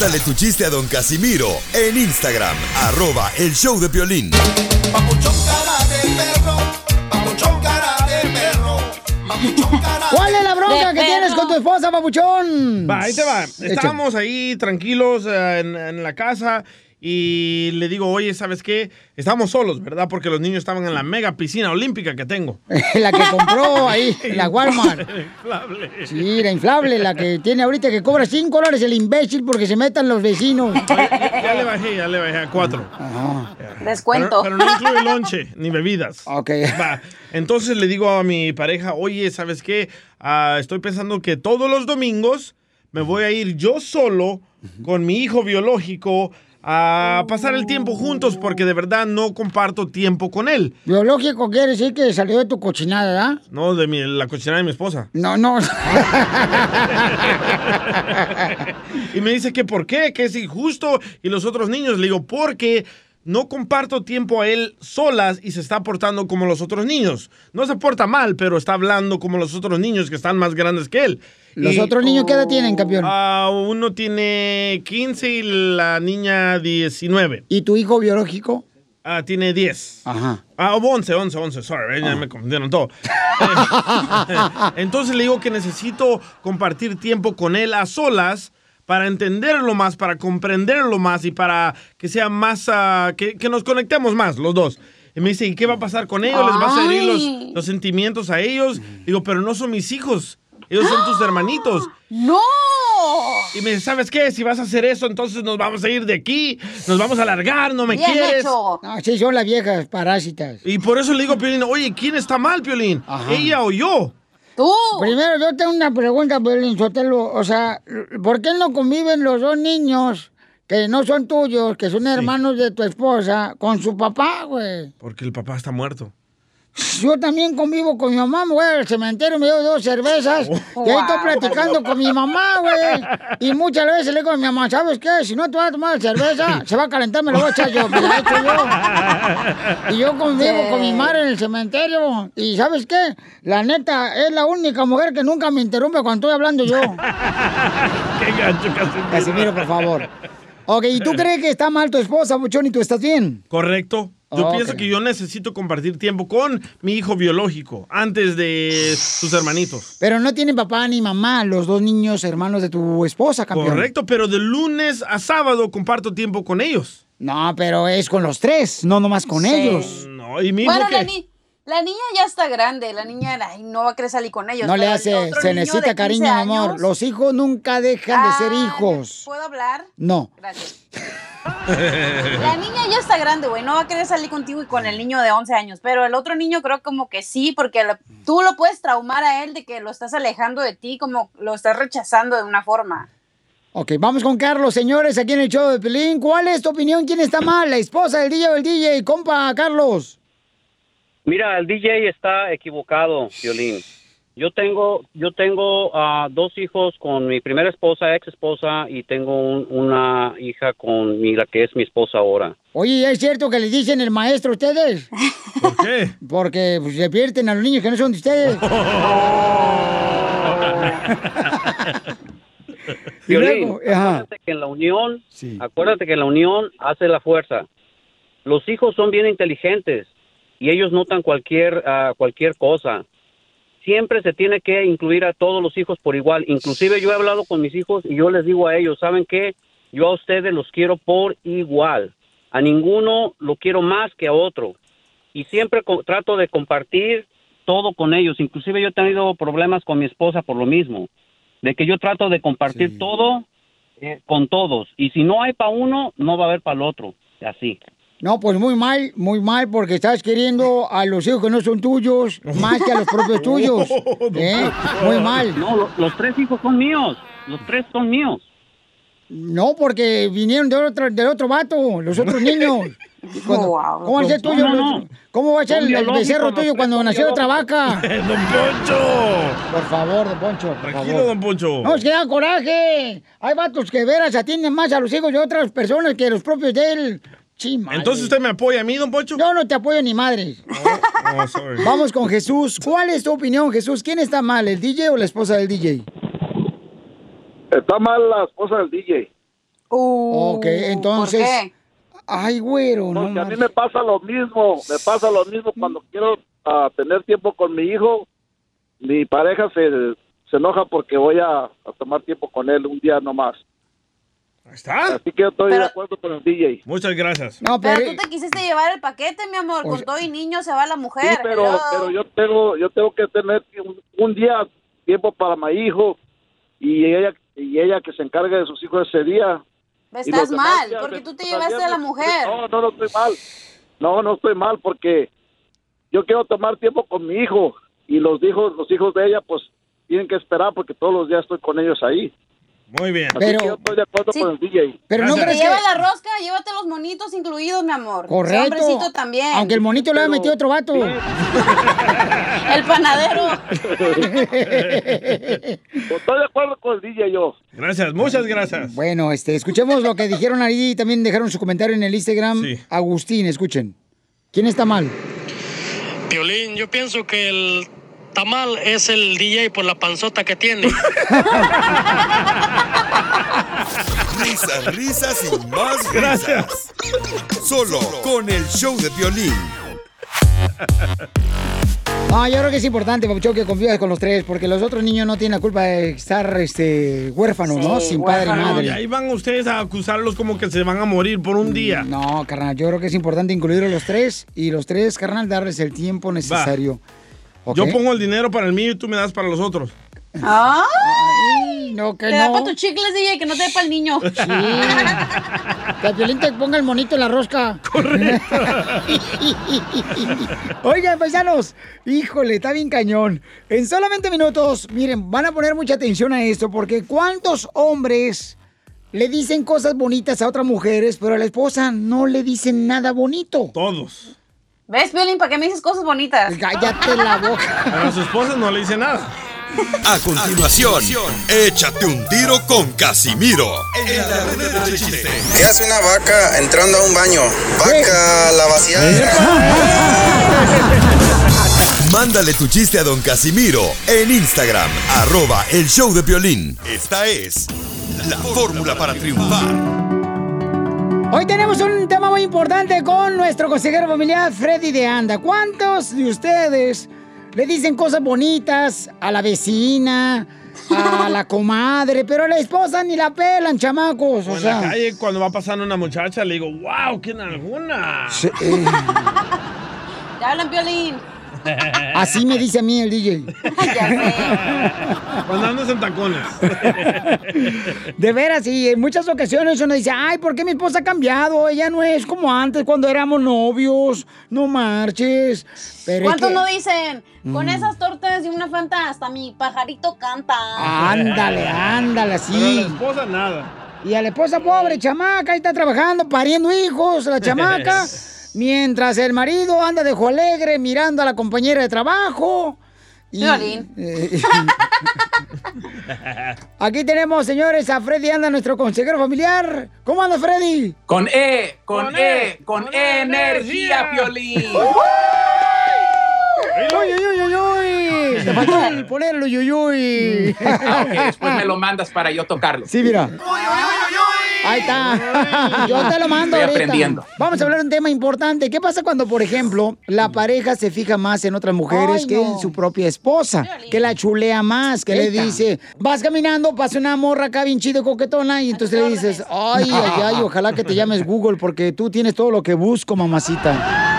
Mándale tu chiste a Don Casimiro en Instagram, arroba el show de violín. ¿Cuál es la bronca que tienes con tu esposa, papuchón? Va, ahí te va. Hecho. Estábamos ahí tranquilos eh, en, en la casa y le digo, oye, ¿sabes qué? Estamos solos, ¿verdad? Porque los niños estaban en la mega piscina olímpica que tengo. la que compró ahí, la Walmart. Inflable. Sí, la inflable, la que tiene ahorita que cobra 5 dólares el imbécil porque se metan los vecinos. Ya le bajé, ya le bajé a cuatro. Descuento. Pero, pero no incluye lonche ni bebidas. Ok. Va. Entonces le digo a mi pareja, oye, ¿sabes qué? Ah, estoy pensando que todos los domingos me voy a ir yo solo con mi hijo biológico a pasar el tiempo juntos porque de verdad no comparto tiempo con él. Biológico quiere decir que salió de tu cochinada, ¿verdad? No, de mi- la cochinada de mi esposa. No, no. Y me dice que por qué, que es injusto. Y los otros niños le digo, porque no comparto tiempo a él solas y se está portando como los otros niños. No se porta mal, pero está hablando como los otros niños que están más grandes que él. ¿Los Y- otros niños qué edad tienen, campeón? Ah, uno tiene 15 y la niña 19. ¿Y tu hijo biológico? Ah, tiene 10. Ajá. Ah, 11, 11, 11, sorry, ya me confundieron todo. Eh, Entonces le digo que necesito compartir tiempo con él a solas para entenderlo más, para comprenderlo más y para que sea más, ah, que, que nos conectemos más los dos. Y me dice, ¿y qué va a pasar con ellos? ¿Les vas a herir los, los sentimientos a ellos? Digo, pero no son mis hijos, ellos son tus hermanitos. ¡No! Y me dice, ¿sabes qué? Si vas a hacer eso, entonces nos vamos a ir de aquí, nos vamos a largar, no me Bien quieres. hecho. No, sí, son las viejas parásitas. Y por eso le digo a Piolín, oye, ¿quién está mal, Piolín? ¿Ella o yo? Tú. Primero, yo tengo una pregunta, Piolín Sotelo. O sea, ¿por qué no conviven los dos niños que no son tuyos, que son hermanos de tu esposa, con su papá, güey? Porque el papá está muerto. Yo también convivo con mi mamá, voy al cementerio, me doy dos cervezas y ahí estoy platicando con mi mamá, güey. Y muchas veces le digo a mi mamá, ¿sabes qué? Si no te vas a tomar cerveza, se va a calentar, me lo voy a echar yo, me echo yo. Y yo convivo con mi madre en el cementerio. Y ¿sabes qué? La neta, es la única mujer que nunca me interrumpe cuando estoy hablando yo. Qué gancho, Casimiro. Casimiro, por favor. Ok, ¿y tú crees que está mal tu esposa, Buchón, y tú estás bien? Correcto. Yo pienso que yo necesito compartir tiempo con mi hijo biológico antes de sus hermanitos. Pero no tienen papá ni mamá, los dos niños hermanos de tu esposa, campeón. Correcto, pero de lunes a sábado comparto tiempo con ellos. No, pero es con los tres, no nomás con Sí. ellos. No, y mi hijo Bueno, la, que... ni- la niña ya está grande. La niña ay, no va a querer salir con ellos. No le hace, se necesita de 15 cariño, amor. años- Los hijos nunca dejan de ser Ah, hijos. ¿Puedo hablar? No. Gracias. La niña ya está grande, güey. No va a querer salir contigo y con el niño de 11 años. Pero el otro niño creo como que sí, porque lo- tú lo puedes traumar a él de que lo estás alejando de ti, como lo estás rechazando de una forma. Ok, vamos con Carlos, señores, aquí en el show de Pelín. ¿Cuál es tu opinión? ¿Quién está mal? ¿La esposa del DJ o el DJ? Compa, Carlos. Mira, el DJ está equivocado, Violín. Yo tengo, yo tengo ah, dos hijos con mi primera esposa, ex esposa, y tengo un- una hija con mi, la que es mi esposa ahora. Oye, ¿es cierto que le dicen el maestro a ustedes? ¿Por qué? Porque pues, se pierden a los niños que no son de ustedes. Y Violín, luego, ajá. acuérdate que en la unión, acuérdate que en la unión hace la fuerza. Los hijos son bien inteligentes y ellos notan cualquier ah, cualquier cosa. Siempre se tiene que incluir a todos los hijos por igual. Inclusive yo he hablado con mis hijos y yo les digo a ellos, ¿saben qué? Yo a ustedes los quiero por igual. A ninguno lo quiero más que a otro. Y siempre trato de compartir todo con ellos. Inclusive yo he tenido problemas con mi esposa por lo mismo de que yo trato de compartir todo eh, con todos. Y si no hay para uno, no va a haber para el otro. Así. No, pues muy mal, muy mal, porque estás queriendo a los hijos que no son tuyos más que a los propios tuyos. ¿eh? Muy mal. No, lo- los tres hijos son míos. Los tres son míos. No, porque vinieron de otro, del otro vato, los otros niños. Cuando- Wow. ¿Cómo va a ser No, tuyo? no, no. ¿Cómo va a ser el, becerro tuyo cuando nació otra vaca? ¡Don Poncho! Por favor, don Poncho. Tranquilo, favor. don Poncho. No, es que da coraje. Hay vatos que veras atienden más a los hijos de otras personas que los propios de él. Sí, madre. Entonces usted me apoya a mí, don Poncho. Yo no te apoyo ni madre. Oh, sorry. Vamos con Jesús. ¿Cuál es tu opinión, Jesús? ¿Quién está mal, el DJ o la esposa del DJ? Está mal la esposa del DJ. ok, entonces. qué? Ay, güero, no. Porque a mí me pasa lo mismo, me pasa lo mismo cuando quiero ah, tener tiempo con mi hijo, mi pareja se, se enoja porque voy a, a tomar tiempo con él un día nomás. ¿Está? Así que yo estoy Pero- de acuerdo con el DJ. Muchas gracias. No, Pero tú te quisiste llevar el paquete, mi amor. Con todo y niño se va la mujer. Sí, pero, Hello. pero yo tengo yo tengo que tener un, un día tiempo para mi hijo y ella y ella que se encargue de sus hijos ese día. Estás mal, días porque tú te llevaste a la mujer. No, no, no estoy mal. No, no estoy mal porque yo quiero tomar tiempo con mi hijo y los hijos los hijos de ella pues tienen que esperar porque todos los días estoy con ellos ahí. Muy bien. Así que yo estoy de acuerdo con el DJ. Pero no crees lleva que- la rosca, llévate los monitos incluidos, mi amor. Correcto. hombrecito también. Aunque el monito le haya metido otro vato. El panadero. Estoy de acuerdo con el DJ yo. Gracias, muchas gracias. Bueno, este, escuchemos lo que dijeron ahí y también dejaron su comentario en el Instagram. Agustín, escuchen. ¿Quién está mal? Piolín, yo pienso que el tamal es el DJ por la panzota que tiene. Risas, risas y más risas. Solo con el show de violín. No, yo creo que es importante, Papuchón, que confíes con los tres, porque los otros niños no tienen la culpa de estar este, huérfanos, ¿no? Sin padre y madre. ahí van ustedes a acusarlos como que se van a morir por un día. No, carnal, yo creo que es importante incluir a los tres y los tres, carnal, darles el tiempo necesario. Yo pongo el dinero para el mío y tú me das para los otros. Ay, no, que Te da no. para tus chicles, DJ, que no te dé para el niño. Sí. Que violín te ponga el monito en la rosca. Correcto. Oigan, paisanos, híjole, está bien cañón. En solamente minutos, miren, van a poner mucha atención a esto, porque ¿cuántos hombres le dicen cosas bonitas a otras mujeres, pero a la esposa no le dicen nada bonito? Todos. ¿Ves, Piolín? ¿Para qué me dices cosas bonitas? Cállate la boca. Pero a su esposa no le dice nada. A continuación, échate un tiro con Casimiro. En la ruleta de chiste. ¿Qué hace una vaca entrando a un baño? Vaca la vaciada. Mándale tu chiste a don Casimiro en Instagram, arroba el show de violín. Esta es la fórmula para triunfar. Hoy tenemos un tema muy importante con nuestro consejero familiar Freddy de Anda. ¿Cuántos de ustedes le dicen cosas bonitas a la vecina, a la comadre, pero a la esposa ni la pelan, chamacos? O en la sea, calle, cuando va pasando una muchacha, le digo, wow, ¿quién alguna? sí, eh, Te hablan, Piolín. Así me dice a mí el DJ. Cuando andas en tacones. De veras, y en muchas ocasiones uno dice, ay, ¿por qué mi esposa ha cambiado? Ella no es como antes cuando éramos novios, no marches. Pero es ¿Cuántos que- no dicen? Con Mm. esas tortas y una fanta, hasta mi pajarito canta. Ándale, ándale, Pero a la así. esposa nada. Y a la esposa pobre, chamaca, ahí está trabajando, pariendo hijos, la chamaca. mientras el marido anda de ojo alegre mirando a la compañera de trabajo. Y, Violín. eh, aquí tenemos, señores, a Freddy Anda, nuestro consejero familiar. ¿Cómo anda, Freddy? Con E, con, Con E, E, con, con E energía. energía, Piolín. ¡Uy, uy, uy, uy! Te faltó el poner el uy, uy, uy. Ah, ok, después me lo mandas para yo tocarlo. Sí, mira. Ahí está. Yo te lo mando Estoy ahorita. aprendiendo. Vamos a hablar de un tema importante. ¿Qué pasa cuando, por ejemplo, la pareja se fija más en otras mujeres Ay, que no. en su propia esposa? Que la chulea más, que le dice, vas caminando, pasa una morra acá bien chido coquetona y entonces le dices, ay, ay, ay, ojalá que te llames Google porque tú tienes todo lo que busco, mamacita.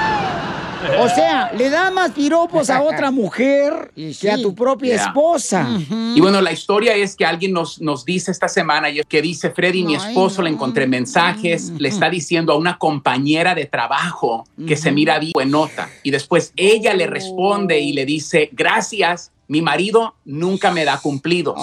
O sea, le da más piropos a otra mujer que a tu propia Yeah. esposa. Y bueno, la historia es que alguien nos, nos dice esta semana y que dice, Freddy, mi esposo, le encontré mensajes, le está diciendo a una compañera de trabajo que se mira bien buenota. Y después ella le responde y le dice, gracias, mi marido nunca me da cumplidos.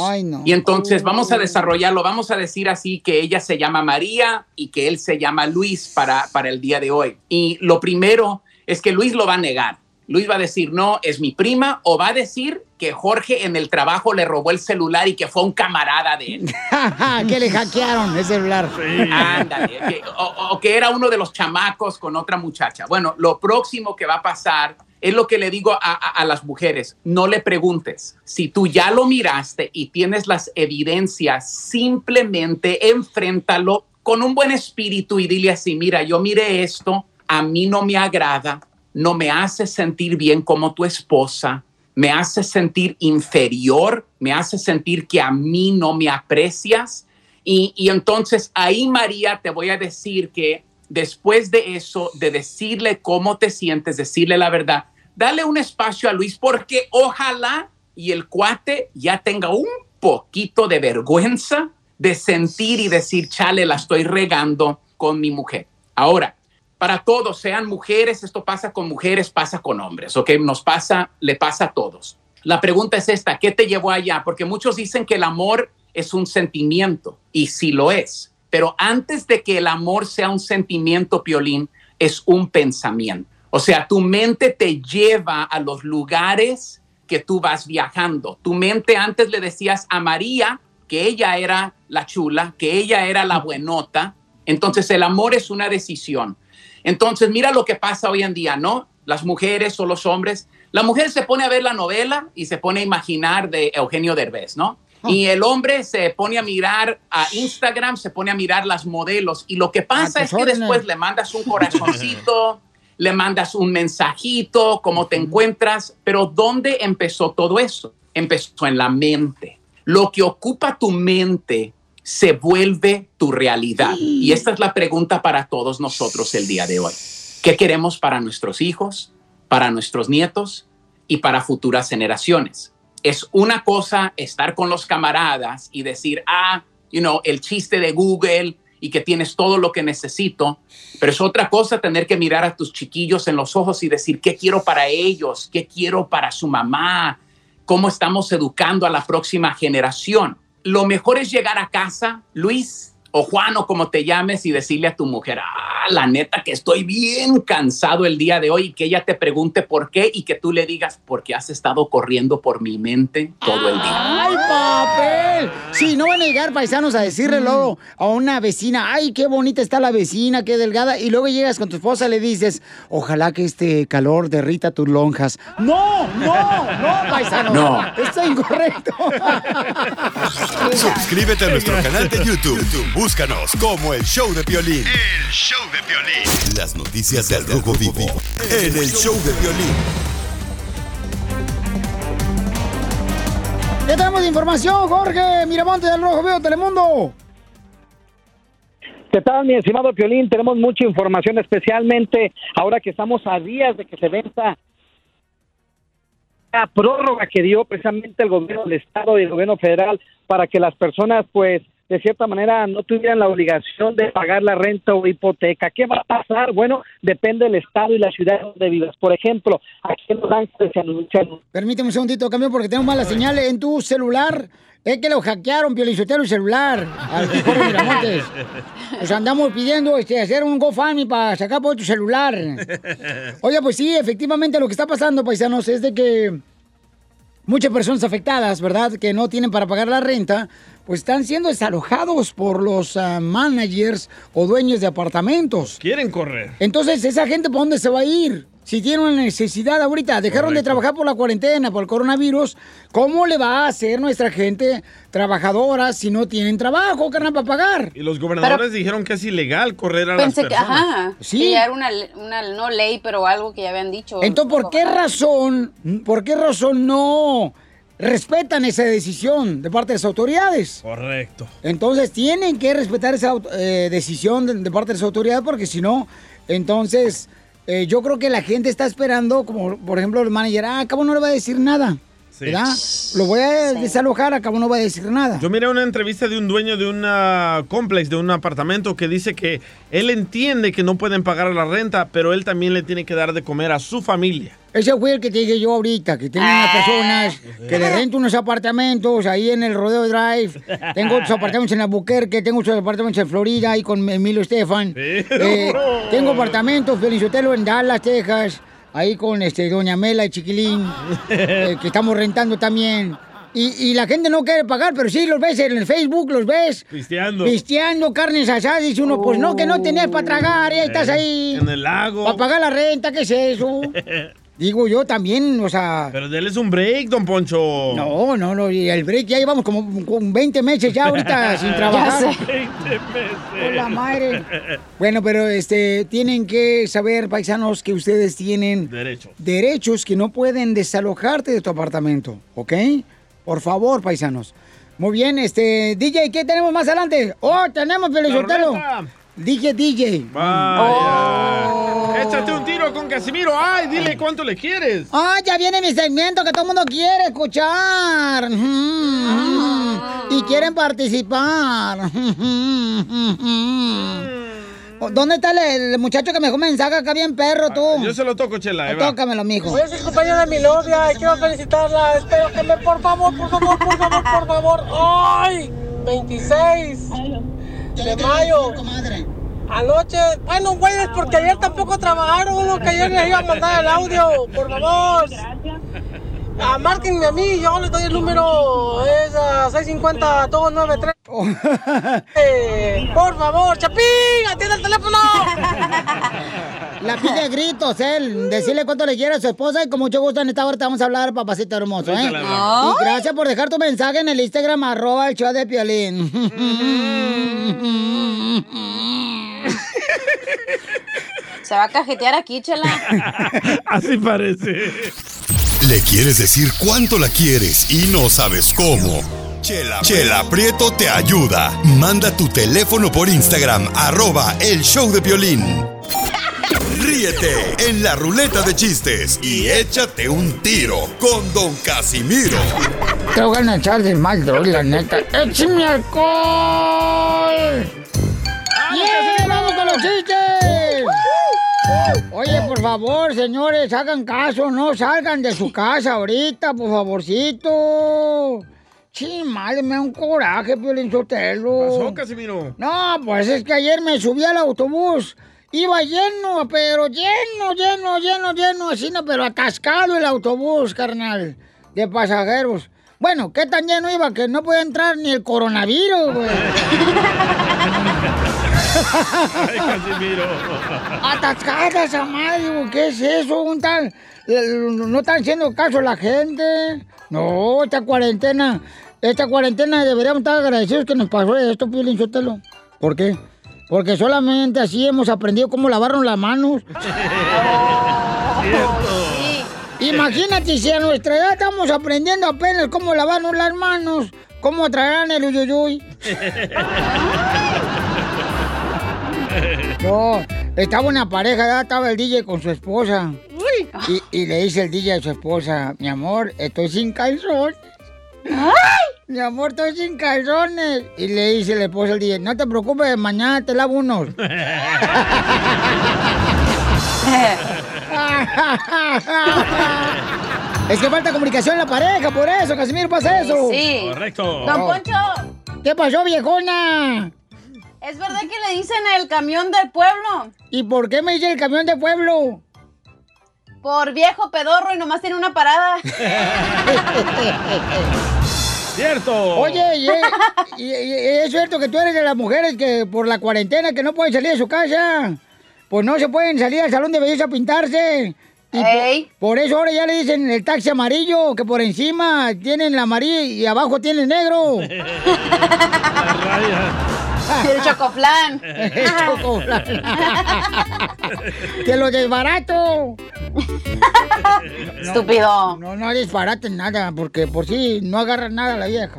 Y entonces vamos a desarrollarlo, vamos a decir así que ella se llama María y que él se llama Luis para, para el día de hoy. Y lo primero es que Luis lo va a negar. Luis va a decir, no, es mi prima, o va a decir que Jorge en el trabajo le robó el celular y que fue un camarada de él. que le hackearon el celular. Ándale, que- o, o que era uno de los chamacos con otra muchacha. Bueno, lo próximo que va a pasar es lo que le digo a, a- a las mujeres, no le preguntes. Si tú ya lo miraste y tienes las evidencias, simplemente enfréntalo con un buen espíritu y dile así, mira, yo miré esto, a mí no me agrada, no me hace sentir bien como tu esposa, me hace sentir inferior, me hace sentir que a mí no me aprecias. Y, y entonces ahí, María, te voy a decir que después de eso, de decirle cómo te sientes, decirle la verdad, dale un espacio a Luis porque ojalá y el cuate ya tenga un poquito de vergüenza de sentir y decir, chale, la estoy regando con mi mujer. Ahora, para todos, sean mujeres, esto pasa con mujeres, pasa con hombres, ¿ok? Nos pasa, le pasa a todos. La pregunta es esta, ¿qué te llevó allá? Porque muchos dicen que el amor es un sentimiento, y sí lo es, pero antes de que el amor sea un sentimiento, Piolín, es un pensamiento. O sea, tu mente te lleva a los lugares que tú vas viajando. Tu mente antes le decías a María que ella era la chula, que ella era la buenota. Entonces el amor es una decisión. Entonces mira lo que pasa hoy en día, ¿no? Las mujeres o los hombres. La mujer se pone a ver la novela y se pone a imaginar de Eugenio Derbez, ¿no? Y el hombre se pone a mirar a Instagram, se pone a mirar las modelos. Y lo que pasa A es tus que después le mandas un corazoncito, le mandas un mensajito, cómo te encuentras. Pero ¿dónde empezó todo eso? Empezó en la mente. Lo que ocupa tu mente se vuelve tu realidad. Y esta es la pregunta para todos nosotros el día de hoy. ¿Qué queremos para nuestros hijos, para nuestros nietos y para futuras generaciones? Es una cosa estar con los camaradas y decir, ah, you know, el chiste de Google y que tienes todo lo que necesito, pero es otra cosa tener que mirar a tus chiquillos en los ojos y decir, ¿qué quiero para ellos? ¿Qué quiero para su mamá? ¿Cómo estamos educando a la próxima generación? Lo mejor es llegar a casa, Luis o Juan o como te llames y decirle a tu mujer, ah, la neta que estoy bien cansado el día de hoy y que ella te pregunte por qué y que tú le digas, porque has estado corriendo por mi mente todo el día. ¡Ay, papel! Sí, no van a llegar paisanos a decirle luego a una vecina, ¡ay, qué bonita está la vecina, qué delgada! Y luego llegas con tu esposa y le dices, ojalá que este calor derrita tus lonjas. ¡No, no, no, paisano! No. Está incorrecto. Suscríbete a nuestro canal de YouTube. YouTube, Búscanos como el show de violín. El show de violín. Las noticias del Rojo Vivo en el show de violín. ¿Qué tenemos de información, Jorge Miramonte del Rojo Vivo Telemundo? ¿Qué tal, mi estimado Piolín? Tenemos mucha información, especialmente ahora que estamos a días de que se venza la prórroga que dio precisamente el gobierno del Estado y el gobierno federal para que las personas, pues, de cierta manera no tuvieran la obligación de pagar la renta o hipoteca. ¿Qué va a pasar? Bueno, depende del Estado y la ciudad donde vivas. Por ejemplo, aquí en Los Ángeles se anuncian Permíteme un segundito, cambio, porque tengo mala señal en tu celular. Es que lo hackearon, Piolichotero, el celular. Al Jorge Miramontes. Pues andamos pidiendo este, hacer un GoFundMe para sacar por tu celular. Oye, pues sí, efectivamente lo que está pasando, paisanos, es de que muchas personas afectadas, ¿verdad? Que no tienen para pagar la renta, pues están siendo desalojados por los ah, managers o dueños de apartamentos. Quieren correr. Entonces, ¿esa gente por dónde se va a ir? Si tiene una necesidad ahorita, dejaron de trabajar por la cuarentena, por el coronavirus, ¿cómo le va a hacer nuestra gente trabajadora si no tienen trabajo, carnal, para pagar? Y los gobernadores dijeron que es ilegal correr a Pensé las que, personas. ajá, Sí. que ya era una, una, no ley, pero algo que ya habían dicho. Entonces, ¿por qué razón, por qué razón no respetan esa decisión de parte de las autoridades? Correcto. Entonces tienen que respetar esa eh, decisión de, de parte de las autoridades porque si no, entonces eh, yo creo que la gente está esperando, como por ejemplo el manager, ah, acabo no le va a decir nada. Sí. ¿Verdad? Lo voy a desalojar, acabo no va a decir nada. Yo miré una entrevista de un dueño de un ah, complex, de un apartamento, que dice que él entiende que no pueden pagar la renta, pero él también le tiene que dar de comer a su familia. Ese fue el que te dije yo ahorita, que tengo unas personas que le rento unos apartamentos ahí en el Rodeo Drive. Tengo otros apartamentos en Albuquerque, tengo otros apartamentos en Florida, ahí con Emilio Estefan. Eh, tengo apartamentos, Felicitelo, en Dallas, Texas, ahí con este Doña Mela y Chiquilín, eh, que estamos rentando también. Y, y la gente no quiere pagar, pero sí los ves en el Facebook, los ves. Pisteando. Pisteando carnes asadas, dice uno, pues no, que no tenías para tragar, y ahí estás ahí. En el lago. Para pagar la renta, ¿qué es eso? Digo yo también, o sea... Pero déles un break, don Poncho. No, no, no, y el break ya llevamos como con 20 meses ya ahorita sin trabajar. Ya sé. 20 meses. Hola, madre. Bueno, pero este, tienen que saber, paisanos, que ustedes tienen Derecho. derechos que no pueden desalojarte de tu apartamento, ¿ok? Por favor, paisanos. Muy bien, este, DJ, ¿qué tenemos más adelante? Oh, tenemos Pelizotelo. ruleta. DJ, DJ. Vaya. Échate un tiro con Casimiro. Ay, dile cuánto le quieres. Ah, ya viene mi segmento que todo el mundo quiere escuchar. Y quieren participar. ¿Dónde está el, el muchacho que me dejó mensaje acá bien perro tú? Yo se lo toco, Chela. ahí va. Tócamelo, mijo. Voy a ser compañero de mi novia y quiero felicitarla. Espero que me, por favor, por favor, por favor, por favor. ¡Ay! 26 de mayo. Anoche, bueno, güeyes, porque ayer tampoco trabajaron, uno que ayer les iba a mandar el audio, por favor. Ah, márquenme a mí, yo les doy el número, es ah, 650-293. Eh, por favor, Chapín, atiende el teléfono. La pide a gritos, él. Decirle cuánto le quiere a su esposa y con mucho gusto en esta hora te vamos a hablar, papacito hermoso, ¿eh? Suéltala, Y gracias por dejar tu mensaje en el Instagram, arroba el show de Piolín. Se va a cajetear aquí, chela. Así parece. Le quieres decir cuánto la quieres y no sabes cómo. Chela, Chela Prieto te ayuda. Manda tu teléfono por Instagram, arroba el show de violín. Ríete en la ruleta de chistes y échate un tiro con Don Casimiro. Te voy a echar de mal, la neta. ¡Échame alcohol! Chistes! Oye, por favor, señores, hagan caso, no salgan de su casa ahorita, por favorcito. Sí, madre, me da un coraje, Piolín Sotelo. pasó, Casimiro? No, pues es que ayer me subí al autobús. Iba lleno, pero lleno, lleno, lleno, lleno, así, no, pero atascado el autobús, carnal, de pasajeros. Bueno, ¿qué tan lleno iba que no podía entrar ni el coronavirus, güey? Ay, Casimiro. Atascada esa madre, ¿qué es eso? Un tal, no están haciendo caso la gente. No, esta cuarentena, esta cuarentena deberíamos estar agradecidos que nos pasó esto, Piolín Sotelo. ¿Por qué? Porque solamente así hemos aprendido cómo lavarnos las manos. Imagínate si a nuestra edad estamos aprendiendo apenas cómo lavarnos las manos, cómo traerán el uyuyuy. No, estaba una pareja, ya estaba el DJ con su esposa. Y, y le dice el DJ a su esposa, mi amor, estoy sin calzones. Mi amor, estoy sin calzones. Y le dice la esposa al DJ, no te preocupes, mañana te lavo unos. es que falta comunicación en la pareja, por eso, Casimiro, pasa eso. Sí. Correcto. Don Poncho, ¿Qué pasó, viejona? ¿Es verdad que le dicen el camión del pueblo? ¿Y por qué me dice el camión de pueblo? Por viejo pedorro y nomás tiene una parada. ¡Cierto! Oye, y, es- y- y- es cierto que tú eres de las mujeres que por la cuarentena que no pueden salir de su casa. Pues no se pueden salir al salón de belleza a pintarse. Y po- por, eso ahora ya le dicen el taxi amarillo, que por encima tienen la amarillo y abajo tienen negro. El chocoflan. El chocoflan. ¡Que lo desbarato! Estúpido. No, no desbaraten nada, porque por si no agarra nada la vieja.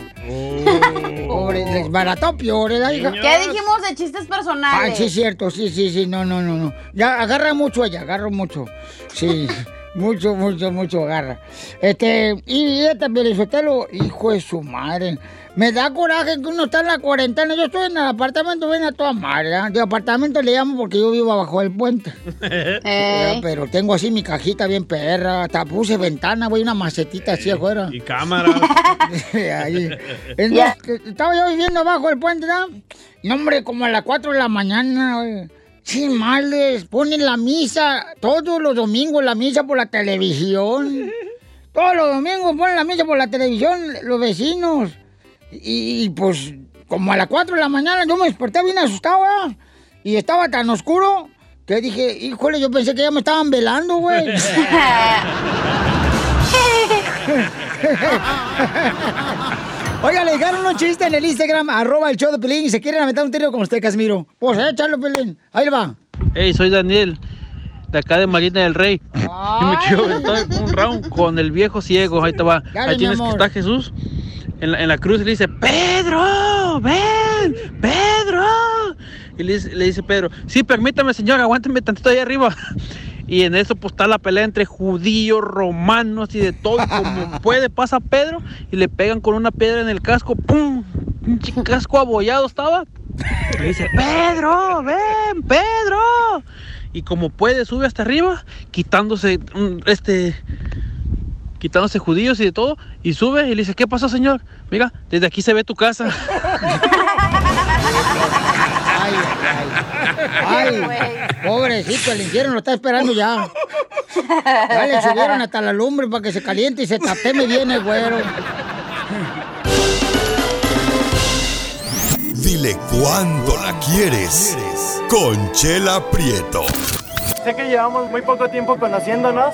Pobre, desbarató peor, ¿eh, la hija? ¿Qué dijimos de chistes personales? Ah, sí, cierto, sí, sí, sí, no, no, no, no. Ya agarra mucho ella, agarra mucho. Sí, mucho, mucho, mucho agarra. Este, y esta Pelizotelo, hijo de su madre. Me da coraje que uno está en la cuarentena. Yo estoy en el apartamento, ven a toda madre. ¿eh? De apartamento le llamo porque yo vivo abajo del puente. Ya, Pero tengo así mi cajita bien perra. Hasta puse ventana, güey, una macetita así afuera. Y cámara. Entonces, que estaba yo viviendo abajo del puente, ¿no? No, hombre, como a las 4 de la mañana, güey. Sin males, ponen la misa todos los domingos, la misa por la televisión. Todos los domingos ponen la misa por la televisión, los vecinos. Y, y, pues, como a las 4 de la mañana, yo me desperté bien asustado, ¿verdad? Y estaba tan oscuro que dije, híjole, yo pensé que ya me estaban velando, güey. Oiga, le dejaron un chiste en el Instagram, arroba el show de Pelín, y se quieren aventar un tiro con usted, Casimiro. Pues échalo, Pelín. Ahí le va. Hey, soy Daniel, de acá de Marina del Rey. Y me quiero aventar un round con el viejo ciego. Ahí te va. Dale, Ahí tienes que está Jesús en la, en la cruz le dice, Pedro, ven, Pedro. Y le, dice- le dice Pedro, sí, permítame, señor, aguánteme tantito ahí arriba. Y en eso pues está la pelea entre judíos, romanos y de todo. Y como puede pasa Pedro y le pegan con una piedra en el casco. ¡Pum! Un casco abollado estaba. Y dice, Pedro, ven, Pedro. Y como puede, sube hasta arriba, quitándose mm, este quitándose judíos y de todo, y sube y le dice, ¿qué pasó, señor? Mira, desde aquí se ve tu casa. Ay, pobrecito, el infierno lo está esperando ya. Ya le subieron hasta la lumbre para que se caliente y se tapeme bien el güero. Dile cuándo la quieres. Conchela Prieto. Sé que llevamos muy poco tiempo conociéndonos.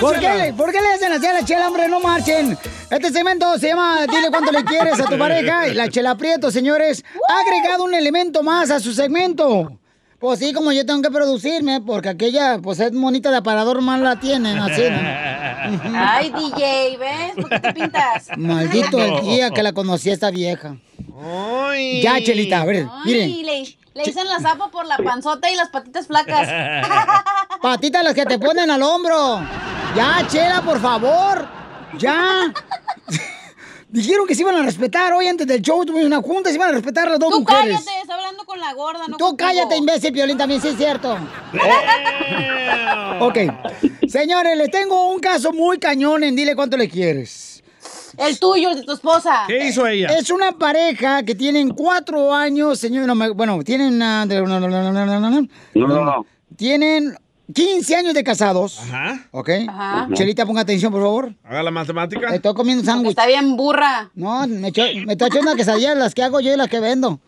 ¿Por qué, ¿Por qué le hacen así a la chela, hombre? No marchen. Este segmento se llama Dile cuánto le quieres a tu pareja. Y la chela Prieto, señores, ha agregado un elemento más a su segmento. Pues sí, como yo tengo que producirme, porque aquella, pues es monita de aparador, más la tienen, así. ¿no? Ay, DJ, ¿ves? ¿Por qué te pintas? Maldito el día que la conocí a esta vieja. Ya, Chelita, a ver, Ay, miren. le, le dicen la zapa por la panzota y las patitas flacas. Patitas las que te ponen al hombro. Ya, Chela, por favor. Ya. Dijeron que se iban a respetar hoy antes del show. Tuvimos una junta, se iban a respetar las dos Tú mujeres. cállate, está hablando con la gorda, no Tú contigo. cállate, imbécil, Piolín, también, sí es cierto. ok. Señores, les tengo un caso muy cañón en Dile Cuánto Le Quieres. El tuyo, el de tu esposa. ¿Qué hizo ella? Es una pareja que tienen cuatro años, señor. bueno, tienen. ah, de- no, no, no, no, no, no, no. No, no, no. Tienen 15 años de casados. Ajá. ¿Ok? Ajá. Chelita, ponga atención, por favor. Haga la matemática. Estoy comiendo sándwich. Está bien burra. No, me, echo- me estoy echando una quesadilla, las que hago yo y las que vendo.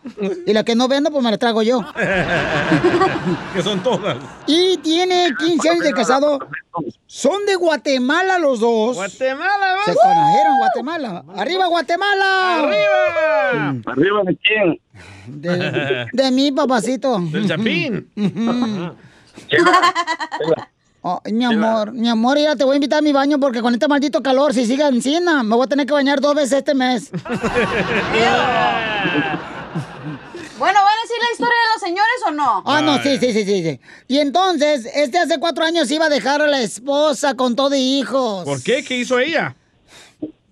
Y las que no vendo, pues me las trago yo. que son todas. Y tiene 15 años de casado. Son de Guatemala los dos. Guatemala, Se conocieron en Guatemala. ¡Arriba, Guatemala! ¡Arriba! ¿Arriba de quién? De, de mí, papacito. Del Chapín. Oh, mi amor, mi amor, ya te voy a invitar a mi baño porque con este maldito calor, si sigue encima, me voy a tener que bañar dos veces este mes. Bueno, ¿van a decir la historia de los señores o no? Ah, no, sí, sí, sí, sí, sí. Y entonces, este hace cuatro años iba a dejar a la esposa con todo y hijos. ¿Por qué? ¿Qué hizo ella?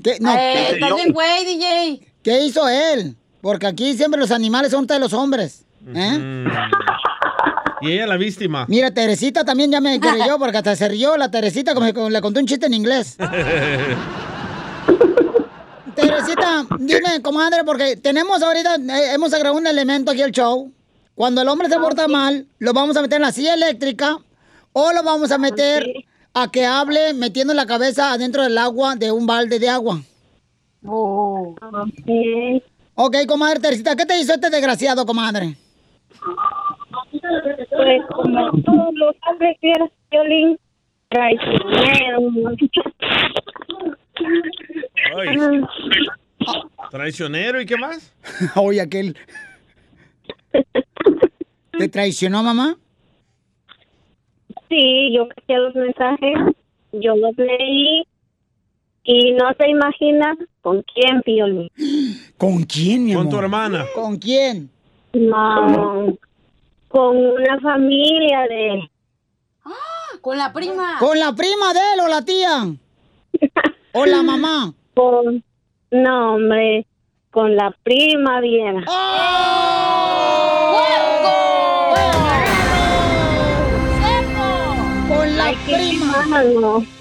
¿Qué? No, Eh, bien güey, DJ. ¿Qué hizo él? Porque aquí siempre los animales son de los hombres. ¿eh? Y ella la víctima. Mira, Teresita también ya me creyó porque hasta se rió la Teresita como que le conté un chiste en inglés. Teresita, dime, comadre, porque tenemos ahorita, eh, hemos agregado un elemento aquí al show. Cuando el hombre se porta mal, lo vamos a meter en la silla eléctrica o lo vamos a meter a que hable metiendo la cabeza adentro del agua de un balde de agua. Oh. Ok, comadre Teresita, ¿qué te hizo este desgraciado, comadre? Pues como todos los hombres que eran violín, traicionero. Ay. ¿Traicionero y qué más? Oye, aquel. ¿Te traicionó, mamá? Sí, yo caché los mensajes, yo los leí y no se imagina con quién violín. ¿Con quién, mi Con amor? tu hermana. ¿Con quién? No, con una familia de... Con la prima. ¿Con la prima de él o la tía? ¿O la mamá? Con, no, hombre, con la prima vieja. Con la prima.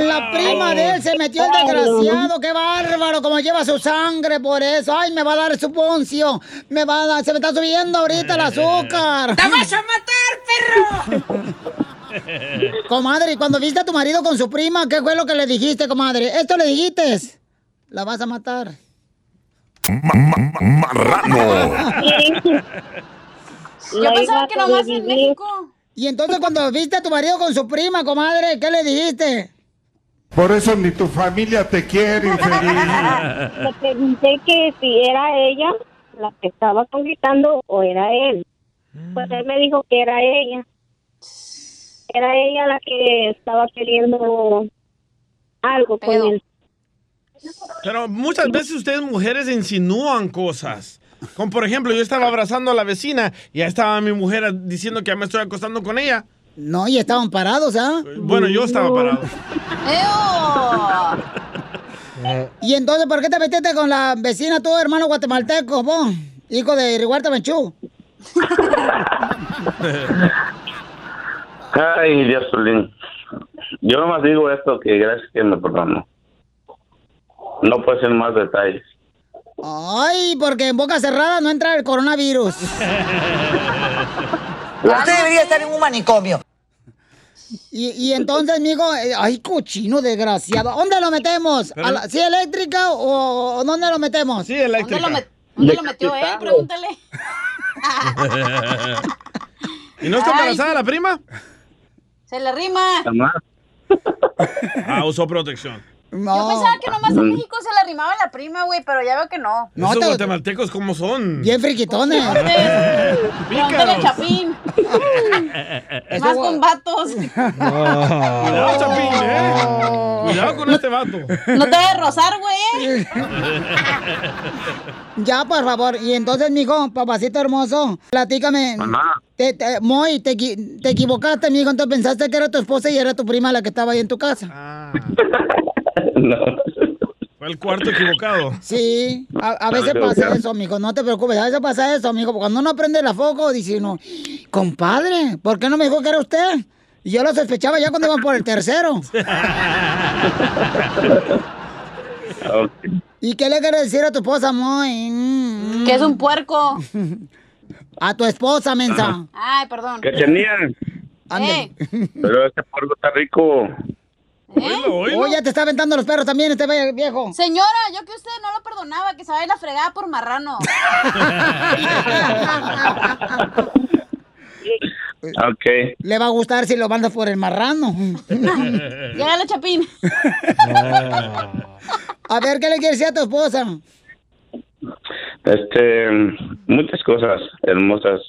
Con la prima de él se metió el desgraciado, qué bárbaro, como lleva su sangre por eso. Ay, me va a dar su poncio. Me va a dar, se me está subiendo ahorita el azúcar. ¡Te vas a matar, perro! Comadre, y cuando viste a tu marido con su prima, ¿qué fue lo que le dijiste, comadre? ¿Esto le dijiste? La vas a matar. Marrano. Yo pensaba que nomás en México. Y entonces cuando viste a tu marido con su prima, comadre, ¿qué le dijiste? Por eso ni tu familia te quiere, infeliz. Le pregunté que si era ella la que estaba conquistando o era él. Pues él me dijo que era ella. Era ella la que estaba queriendo algo con él. Pero muchas veces ustedes mujeres insinúan cosas. Como por ejemplo, yo estaba abrazando a la vecina y ya estaba mi mujer diciendo que ya me estoy acostando con ella. No, y estaban parados, ¿ah? Bueno, yo estaba parado. Y entonces, ¿por qué te metiste con la vecina, tu hermano guatemalteco, vos? Hijo de Riguarta Menchú. Ay, Dios, Piolín. Yo nomás digo esto, que gracias que me perdonó. No puede ser más detalles. Ay, porque en boca cerrada no entra el coronavirus. Usted debería estar en un manicomio. Y, y entonces, mijo, eh, ay, cochino desgraciado. ¿Dónde lo metemos? ¿A la- ¿Sí eléctrica o, o dónde lo metemos? Sí, ¿Dónde lo, met- dónde lo metió él? Pregúntale. ¿Y no está Ay, embarazada la prima? Se le rima. Ah, usó protección. Yo pensaba que nomás en México se le rimaba la prima, güey, pero ya veo que no. No, Esos te- guatemaltecos, ¿cómo son? Bien friquitones. Pregúntale a Chapín. Más con vatos. Cuidado, Chapín, ¿eh? Cuidado con este vato. No te vayas a rozar, güey. Ya, por favor. Y entonces, mijo, papacito hermoso, platícame. Mamá. Te, te- Moy, te, te equivocaste, mijo. Entonces pensaste que era tu esposa y era tu prima la que estaba ahí en tu casa. Fue el cuarto equivocado. Sí, a, a veces pasa eso, mijo. No te preocupes, a veces pasa eso, mijo. Cuando uno prende la foco, dice uno, compadre, ¿por qué no me dijo que era usted? Y yo lo sospechaba ya cuando iban por el tercero. ¿Y qué le quieres decir a tu esposa, Moy? Mm, Que es un puerco. A tu esposa, mensa. Ay, perdón. Cachanía, Eh, pero este porco está rico. Oh, ya te está aventando los perros también, este viejo. Señora, yo que usted no lo perdonaba, que se vaya a la fregada por marrano. Ok. Le va a gustar si lo mandas por el marrano. Llegale, Chapín. A ver, ¿qué le quieres decir a tu esposa? Este, muchas cosas hermosas.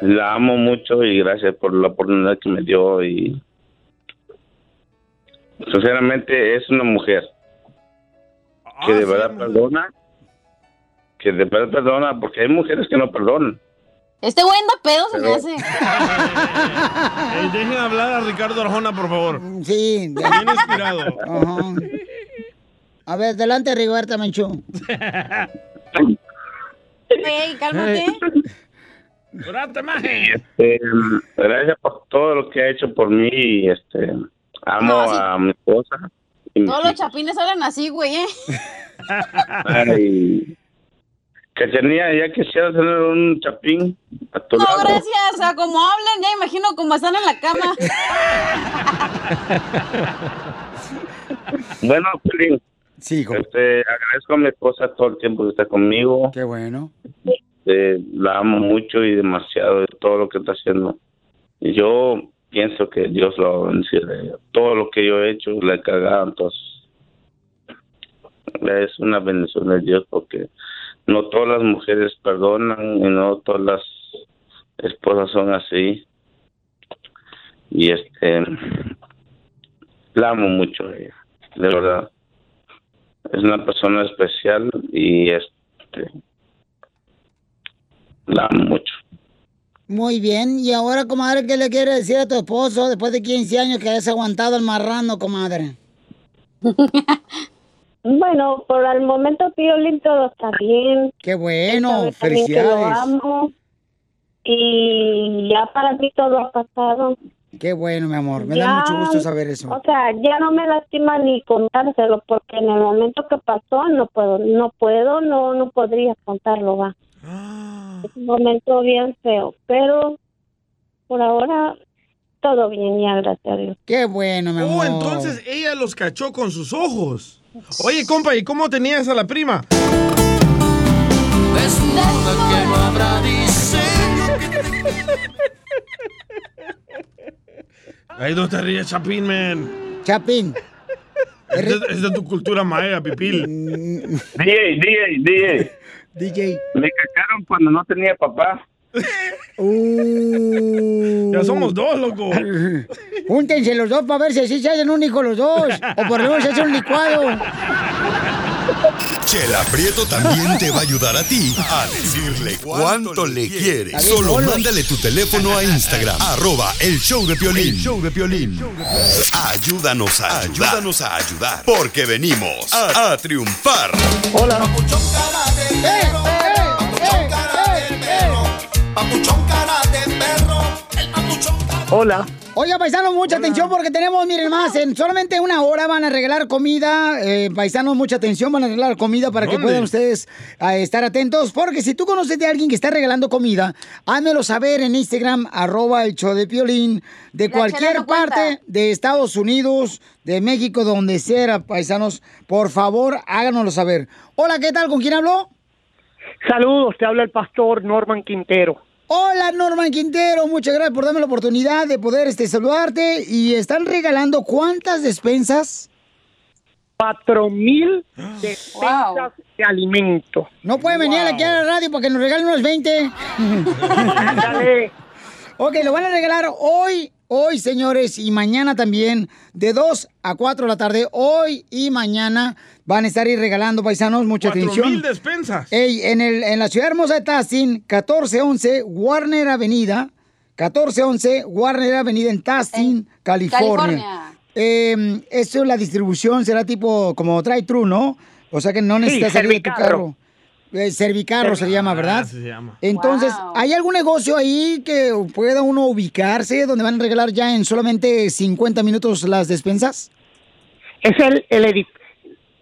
La amo mucho y gracias por la oportunidad que me dio y sinceramente es una mujer que de verdad perdona, que de verdad perdona, porque hay mujeres que no perdonan. Este güey anda pedo, se me hace. Ey, dejen hablar a Ricardo Arjona, por favor. Sí. Bien inspirado. Ajá. A ver, delante, Rigoberta Menchú. Ey, cálmate. ¡Durate, maje! Este, gracias por todo lo que ha hecho por mí y este amo No, a mi esposa Todos los chapines hablan así, güey, ¿eh? Ay, Cachanilla, ya quisiera tener un chapín a tu No, lado. gracias. A como hablan, ya imagino cómo están en la cama. Bueno, Piolín. Sí, Este, agradezco a mi esposa todo el tiempo que está conmigo. Qué bueno. Eh, la amo mucho y demasiado de todo lo que está haciendo. Y yo pienso que Dios lo va a bendecir. Todo lo que yo he hecho le he cagado, entonces es una bendición de Dios porque no todas las mujeres perdonan y no todas las esposas son así. Y este, la amo mucho a ella, de verdad. Es una persona especial y este, la amo mucho. Muy bien. Y ahora, comadre, ¿qué le quiere decir a tu esposo después de 15 años que hayas aguantado el marrano, comadre? Bueno, por el momento Piolín todo está bien. Qué bueno, también que lo felicidades. amo. Y ya para mí todo ha pasado. Qué bueno, mi amor. Me Ya, da mucho gusto saber eso. O sea, ya no me lastima ni contárselo porque en el momento que pasó no puedo, no puedo, no, no podría contarlo, va. Es un momento bien feo, pero por ahora todo bien, ya gracias a Dios. Qué bueno, mi Oh, entonces ella los cachó con sus ojos. Oye, compa, ¿y cómo tenías a la prima? Desnuda que no habrá diseño que Ahí no te ríes, Chapín, man. Chapín. Es de, es de tu cultura maya, pipil. DJ, DJ, DJ. DJ. Me cacharon cuando no tenía papá. Ya somos dos, loco. Júntense los dos para ver si así se hacen un hijo los dos. O por lo menos se hace un licuado. Chela Prieto también te va a ayudar a ti a decirle cuánto le quieres. Solo mándale tu teléfono a Instagram, arroba el show de Piolín. El show de Piolín. Ayúdanos a ayudar. Ayúdanos a ayudar. Porque venimos a, a triunfar. Hola. Hola. Oiga, paisanos, mucha atención porque tenemos, miren más, en solamente una hora van a regalar comida. Eh, paisanos, mucha atención, van a regalar comida para que puedan ustedes eh, estar atentos. Porque si tú conoces de alguien que está regalando comida, házmelo saber en Instagram, arroba el show de Piolín, de La cualquier no parte de Estados Unidos, de México, donde sea, paisanos. Por favor, háganoslo saber. Hola, ¿qué tal? ¿Con quién habló? Saludos, te habla el pastor Norman Quintero. Hola Norman Quintero, muchas gracias por darme la oportunidad de poder este, saludarte. Y están regalando cuántas despensas? Cuatro mil despensas de alimento. No puede venir aquí a la radio para que nos regalen unos 20. ok, lo van a regalar hoy, hoy señores, y mañana también, de 2 a 4 de la tarde, hoy y mañana. Van a estar ahí regalando, paisanos, mucha Cuatro atención. mil despensas. Ey, en, el, en la ciudad hermosa de Tustin, 1411 Warner Avenida, 1411 Warner Avenida en Tustin, California. California. Eh, eso, la distribución será tipo como drive-thru, ¿no? O sea que no Sí, necesitas salir de tu carro. Eh, servicarro se llama, ¿verdad? Así se llama. Entonces, ¿hay algún negocio ahí que pueda uno ubicarse donde van a regalar ya en solamente 50 minutos las despensas? Es el, el, edif-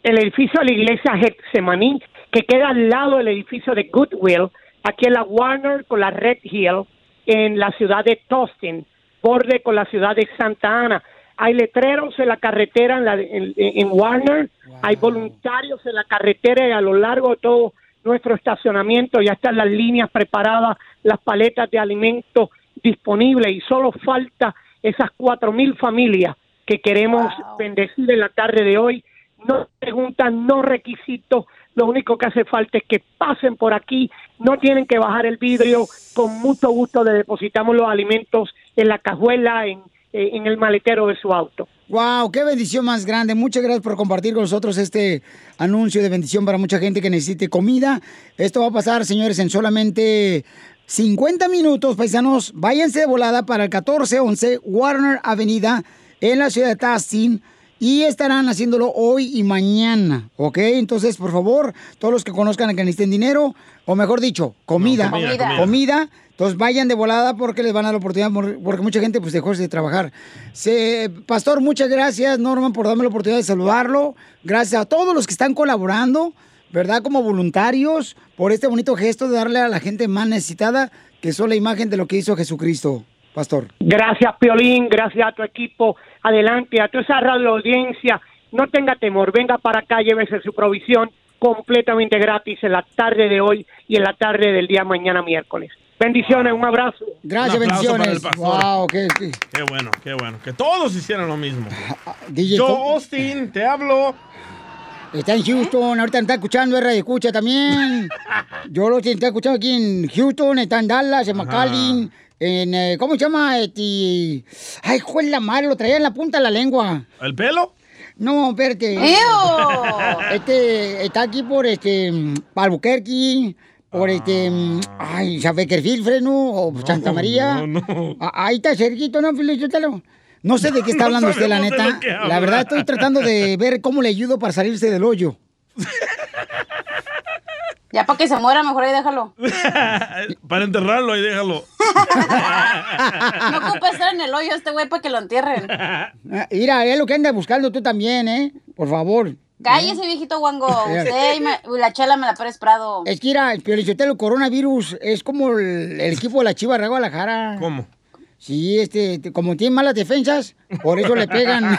el edificio de la iglesia Getsemaní, que queda al lado del edificio de Goodwill, aquí en la Warner con la Red Hill, en la ciudad de Tustin, borde con la ciudad de Santa Ana. Hay letreros en la carretera en, la- en- en Warner, hay voluntarios en la carretera y a lo largo de todo nuestro estacionamiento ya están las líneas preparadas, las paletas de alimentos disponibles y solo falta esas cuatro mil familias que queremos bendecir en la tarde de hoy. No preguntan, no requisitos, lo único que hace falta es que pasen por aquí, no tienen que bajar el vidrio, con mucho gusto le depositamos los alimentos en la cajuela, en, en el maletero de su auto. Wow, qué bendición más grande. Muchas gracias por compartir con nosotros este anuncio de bendición para mucha gente que necesite comida. Esto va a pasar, señores, en solamente 50 minutos, paisanos. Váyanse de volada para el 1411 Warner Avenida en la ciudad de Tustin. Y estarán haciéndolo hoy y mañana, ¿ok? Entonces, por favor, todos los que conozcan a que necesiten dinero, o mejor dicho, comida, No, comida, comida. comida, entonces vayan de volada porque les van a dar la oportunidad, por- porque mucha gente pues dejó de trabajar. Se- Pastor, muchas gracias, Norman, por darme la oportunidad de saludarlo. Gracias a todos los que están colaborando. ¿verdad? Como voluntarios por este bonito gesto de darle a la gente más necesitada, que son la imagen de lo que hizo Jesucristo, pastor. Gracias, Piolín, gracias a tu equipo. Adelante, a toda esa radio audiencia. No tenga temor, venga para acá, llévese su provisión completamente gratis en la tarde de hoy y en la tarde del día mañana miércoles. Bendiciones, un abrazo. Gracias, Un aplauso para el bendiciones. pastor. Wow, qué, qué- Qué bueno, qué bueno. Que todos hicieran lo mismo. DJ, Yo, ¿cómo? Austin, te hablo. Está en Houston, ahorita me está escuchando, R escucha también. Yo lo está escuchando aquí en Houston, está en Dallas, en McAllen, en, eh, ¿cómo se llama? Este, ay, juez la madre, lo traía en la punta de la lengua. ¿El pelo? No, espérate. ¡Ew! Este, está aquí por, este, Albuquerque, por, este, mm, ay, San Beckerfield, Fresno, o Santa María. no, no. Ah, Ahí está cerquito, ¿no, Felicitelo? No sé de qué está No hablando usted, la neta. La verdad, estoy tratando de ver cómo le ayudo para salirse del hoyo. Ya para que se muera, mejor ahí déjalo. Para enterrarlo y déjalo. No ocupa estar en el hoyo este güey para que lo entierren. Ah, Mira, es lo que anda buscando tú también, ¿eh? Por favor. Cállese, viejito guango. Usted y me- la chela me la Pérez Prado. Es que, mira, el Piolichotelo, coronavirus es como el, el equipo de la Chiva de Guadalajara. ¿Cómo? Sí, este, te- como tienen malas defensas, por eso le pegan.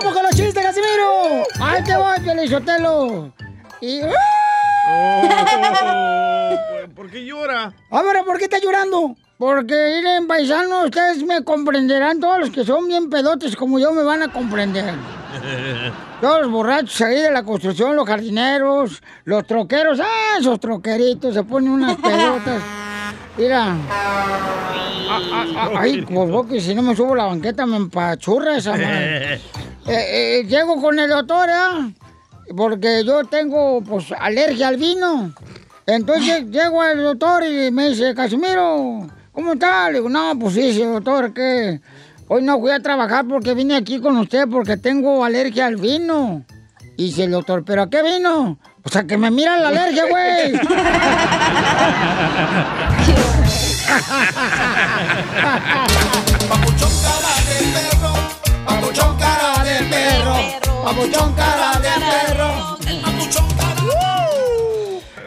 ¡Vamos, con los chistes, Casimiro! ¡Ahí te voy, Piolichotelo! Y... Oh, ¿Por qué llora? A ver, ¿por qué está llorando? Porque, miren, paisanos, ustedes me comprenderán, todos los que son bien pedotes como yo me van a comprender. Todos los borrachos ahí de la construcción, los jardineros, los troqueros, ah, esos troqueritos, se ponen unas pedotas. Mira. Ah, ah, ah, Ay, pues que si no me subo la banqueta me empachurra esa madre. Eh, eh, llego con el doctor, ¿eh? Porque yo tengo, pues, alergia al vino. Entonces llego al doctor y me dice, Casimiro, ¿cómo está? Le digo, no, pues sí, sí, doctor, que hoy no fui a trabajar porque vine aquí con usted porque tengo alergia al vino. Y dice el doctor, ¿pero a qué vino? O sea, que me mira la alergia, güey. papuchón cara de perro.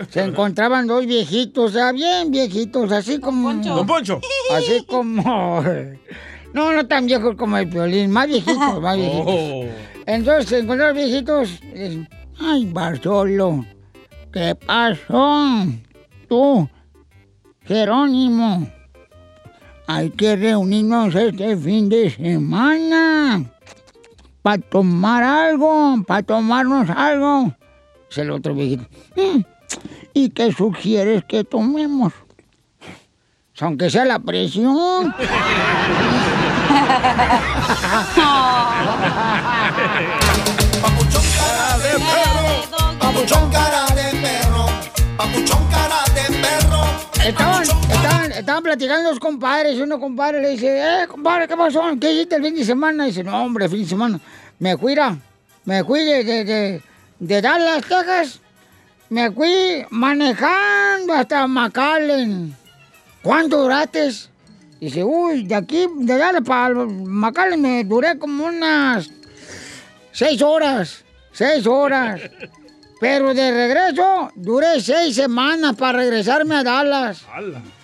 Se encontraban dos viejitos, ya bien viejitos, así como... Don Poncho. Así como... No, no tan viejos como el violín, más viejitos, más viejitos. Oh. Entonces se encontraron viejitos. Ay, Bartolo, ¿qué pasó? Tú, Jerónimo, hay que reunirnos este fin de semana para tomar algo, para tomarnos algo. Dice el otro viejito. "Mm, ¿Y qué sugieres que tomemos? Aunque sea la presión. Papuchón cara de perro, papuchón cara de perro. Estaban, estaban, estaban platicando los compadres uno compadre le dice, eh, compadre, ¿qué pasó? ¿Qué hiciste el fin de semana? dice, no, hombre, fin de semana. Me fui, ra, me fui de, de, de, de Dallas, Texas. Me fui manejando hasta McAllen. ¿Cuánto duraste? Dice, uy, de aquí, de Dallas para McAllen me duré como unas seis horas. Seis horas. Pero de regreso, duré seis semanas para regresarme a Dallas.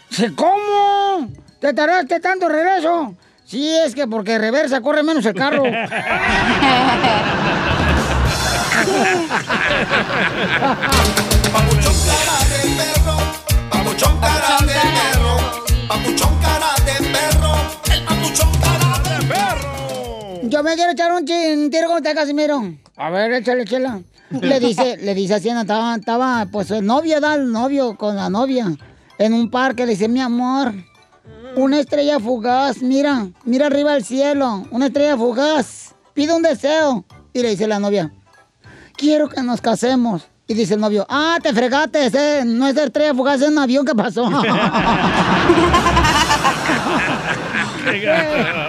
Dice, ¿Cómo? ¿Te tardaste tanto regreso? Sí, es que porque reversa corre menos el carro. Papuchón cara de perro, papuchón cara de Yo me quiero echar un, tiro con usted, Casimiro. A ver, échale, chela. Le dice, le dice así, estaba, estaba, pues el novio, da el novio con la novia. En un parque le dice, mi amor, una estrella fugaz, mira, mira arriba al cielo, una estrella fugaz, pide un deseo. Y le dice la novia, quiero que nos casemos. Y dice el novio, ah, te fregaste, ese no es el tren fugaz, es un avión que pasó.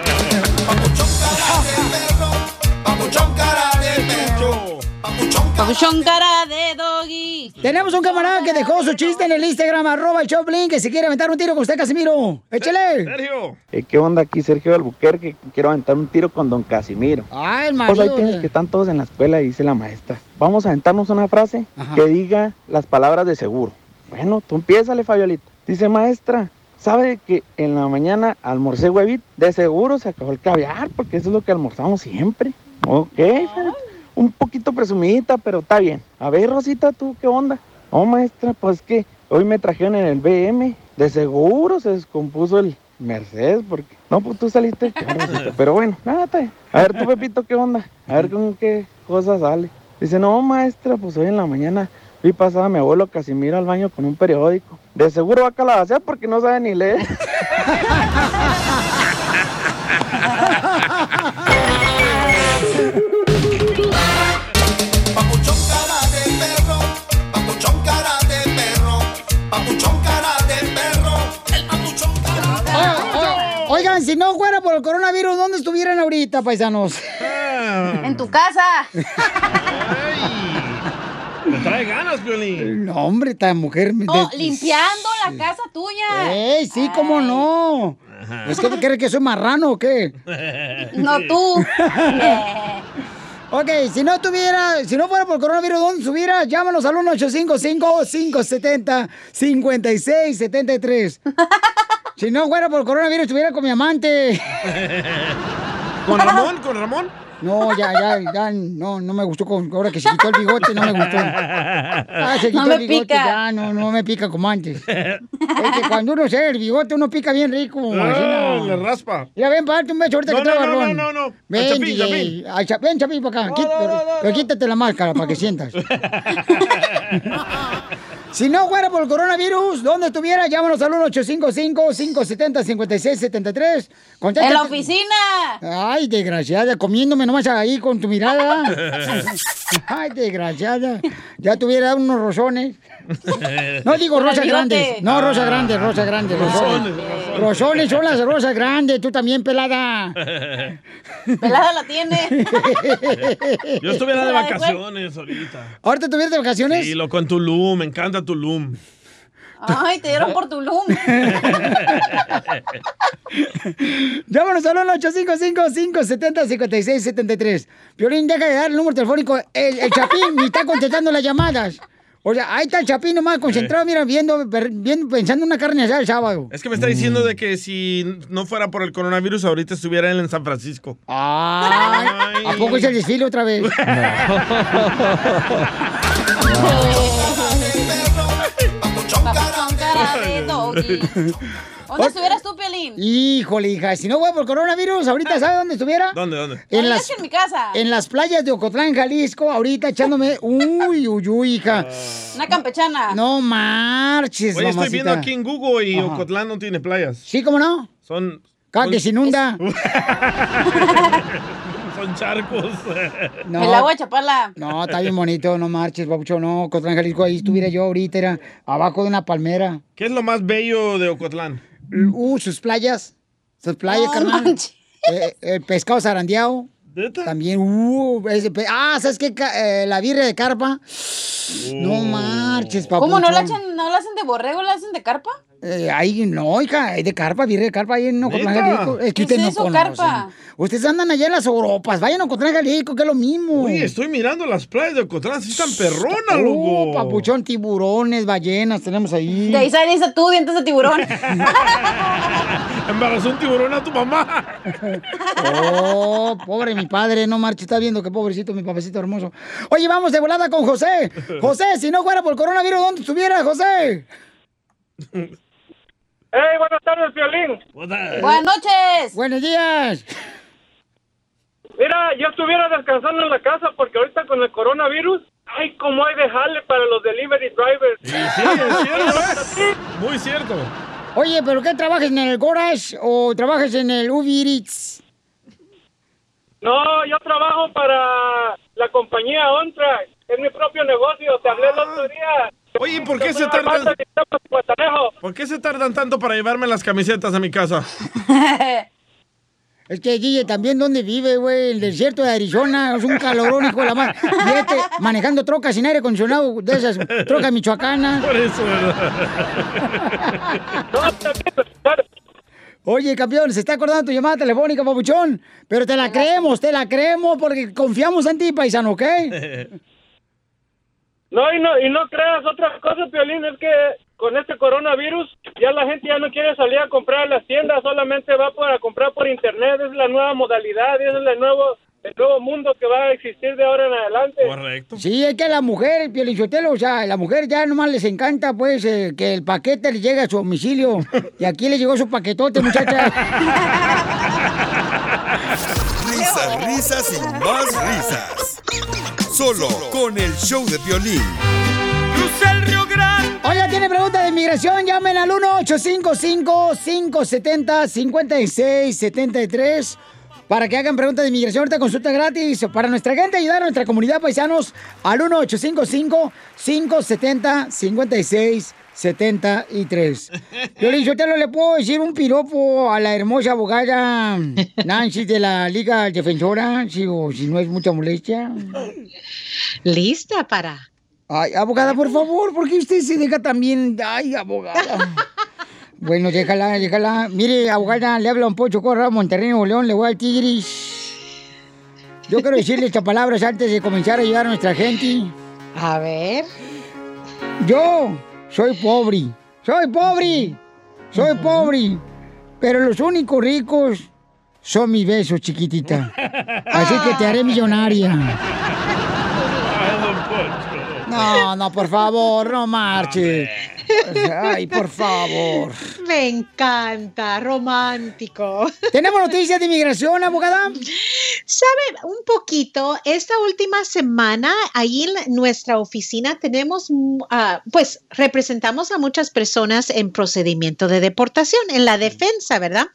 Papuchón cara de doggy. Tenemos un camarada que dejó su chiste en el Instagram, arroba el Choplin, que se quiere aventar un tiro con usted, Casimiro. Échale. Sergio. Eh, ¿Qué onda aquí, Sergio Albuquerque? Quiero aventar un tiro con don Casimiro. Ah, el Pues ahí marido. tienes que están todos en la escuela dice la maestra. Vamos a aventarnos una frase Ajá. que diga las palabras de seguro. Bueno, tú empiézale, Fabiolita. Dice, maestra, ¿sabe que en la mañana almorcé huevito? De seguro se acabó el caviar, porque eso es lo que almorzamos siempre. Ok, Fabiolita. Un poquito presumidita, pero está bien. A ver, Rosita, ¿tú qué onda? No, maestra, pues que hoy me trajeron en el BM. De seguro se descompuso el Mercedes, porque... No, pues tú saliste, pero bueno, nada. A ver, tú, Pepito, ¿qué onda? A ver con qué cosa sale. Dice, no, maestra, pues hoy en la mañana vi pasar a mi abuelo Casimiro al baño con un periódico. De seguro va a calabacear porque no sabe ni leer. Oigan, si no fuera por el coronavirus, ¿dónde estuvieran ahorita, paisanos? En tu casa. Me trae ganas, Violín. No, hombre, esta mujer... me- Oh, de- limpiando la casa tuya. ¡Ey, sí, cómo no! ¿Es que te crees que soy marrano o qué? No tú. Ok, si no tuviera, si no fuera por coronavirus, ¿dónde estuviera? Llámanos al 1-855-570-5673. Si no fuera por coronavirus, estuviera con mi amante. ¿Con Ramón? ¿Con Ramón? No, ya, ya, ya, no, no me gustó con, ahora que se quitó el bigote, no me gustó. Ah, se quitó No me el bigote, pica. ya, no, no me pica como antes. Es que cuando uno se el bigote, uno pica bien rico. así Ah, no. le raspa. Ya ven, párate un beso ahorita No, que no, no, barbón. no, no, no. Ven, Chapín, DJ. Chapín. Ven, Chapín, para acá. Quít- pero, pero quítate la máscara para que sientas. si no fuera por el coronavirus, ¿dónde estuviera? Llámanos al 1-855-570-5673. Contesta- En la oficina. Ay, desgraciada, comiéndome nomás ahí con tu mirada. Ay, desgraciada. Ya tuviera unos rosones. No digo rosas grandes. No, rosas grandes, rosas grandes. Rosones. Rosones, Rosones son las rosas grandes. Tú también, pelada. Pelada la tiene. Yo estuviera de vacaciones ahorita. ¿Ahorita tuvieras de vacaciones? Sí, loco, en Tulum. Me encanta Tulum. Ay, te dieron por Tulum. Llámanos al 1-855-570-5673. Piolín, deja de dar el número telefónico. El, el Chapín ni está contestando las llamadas. O sea, ahí está el Chapín nomás concentrado, mira, viendo, viendo, pensando en una carne asada el sábado. Es que me está diciendo de que si no fuera por el coronavirus, ahorita estuviera él en San Francisco. Ay, ¿A poco es el desfile otra vez? Papuchón ¿Dónde estuvieras tú, Piolín? Híjole, hija, si no fuera por coronavirus, ahorita ¿sabes dónde estuviera? ¿Dónde, dónde? En las, que en mi casa. en las playas de Ocotlán, Jalisco, ahorita echándome. Uy, uy, uy, hija. Una campechana. No marches, Oye, estoy mamacita. viendo aquí en Google y Ajá. Ocotlán no tiene playas. Sí, ¿cómo no? Son. Cada que se inunda. Son charcos. No. El agua de Chapala. No, está bien bonito, no marches, papucho, no. Ocotlán, Jalisco, ahí estuviera yo ahorita, era abajo de una palmera. ¿Qué es lo más bello de Ocotlán? Uh, sus playas. Sus playas, No carnal. manches. Eh, el pescado zarandeado. También, uh, ese pe- ah, ¿sabes qué? Eh, la birria de carpa. No marches, papucho. ¿Cómo no la, echan, no la hacen de borrego, la hacen de carpa? Eh, ahí no, hija, hay de carpa, birria de carpa ahí en Ocotlán. Jalisco. Es que ¿Qué ustedes es no eso, conocen. carpa? Ustedes andan allá en las Europas, vayan a Ocotlán, Jalisco, que es lo mismo. Oye, estoy mirando las playas de Ocotlán, sí están perronas, Oh, loco. papuchón, tiburones, ballenas, tenemos ahí. De ahí saliste tú, dientes de tiburón. Embarazó un tiburón a tu mamá. Oh, pobre mi padre, no marche, está viendo que pobrecito mi papacito hermoso. Oye, vamos de volada con José. José, si no fuera por coronavirus, ¿dónde estuviera, José? ¡Hey, buenas tardes, Violín! Buenas noches. Buenos días. Mira, yo estuviera descansando en la casa porque ahorita con el coronavirus, ay, cómo hay de jale para los delivery drivers. Sí, es cierto, ¿eh? Muy cierto. Oye, ¿pero qué trabajas en el Gorash o trabajas en el Uber Eats? No, yo trabajo para la compañía OnTrack. es mi propio negocio. Te hablé el otro día. Oye, ¿por qué se tardan? ¿Por qué se tardan tanto para llevarme las camisetas a mi casa? Es que Guille también dónde vive, güey, el desierto de Arizona, es un calorón, hijo de la madre. Y este manejando trocas sin aire acondicionado, de esas trocas michoacanas. Por eso, Oye, campeón, se está acordando tu llamada telefónica, papuchón. Pero te la creemos, te la creemos porque confiamos en ti, paisano, ¿ok? No, y no, y no creas otra cosa, Piolín, es que con este coronavirus ya la gente ya no quiere salir a comprar a las tiendas, solamente va para comprar por internet, es la nueva modalidad, es el nuevo, el nuevo mundo que va a existir de ahora en adelante. Correcto. Sí, es que a la mujer, Piolichotelo, o sea, a la mujer ya nomás les encanta, pues, eh, que el paquete le llegue a su domicilio. Y aquí le llegó su paquetote, muchacha. Risas, risas y más risas. Solo con el show de violín. Cruza el Río Grande. Oiga, tiene pregunta de inmigración, llamen al 1-855-570-5673 para que hagan preguntas de inmigración. Ahorita consulta gratis para nuestra gente, ayudar a nuestra comunidad paisanos al 1-855-570-5673. Violín, yo te lo le puedo decir un piropo a la hermosa abogada Nancy de la Liga Defensora, si, o si no es mucha molestia. Lista para. Ay, abogada, por favor, ¿por qué usted se deja también? Ay, abogada. bueno, déjala, déjala. Mire, abogada, le habla un Pocho Corra, Monterrey, Nuevo León, le voy al Tigris. Yo quiero decirle estas palabras antes de comenzar a ayudar a nuestra gente. A ver. Yo soy pobre, soy pobre, soy pobre, pero los únicos ricos son mis besos, chiquitita. Así que te haré millonaria. No, no, por favor, no marche. Ay, por favor. Me encanta, romántico. ¿Tenemos noticias de inmigración, abogada? Sabe, un poquito, esta última semana, ahí en nuestra oficina tenemos, ah, pues, representamos a muchas personas en procedimiento de deportación, en la defensa, ¿verdad?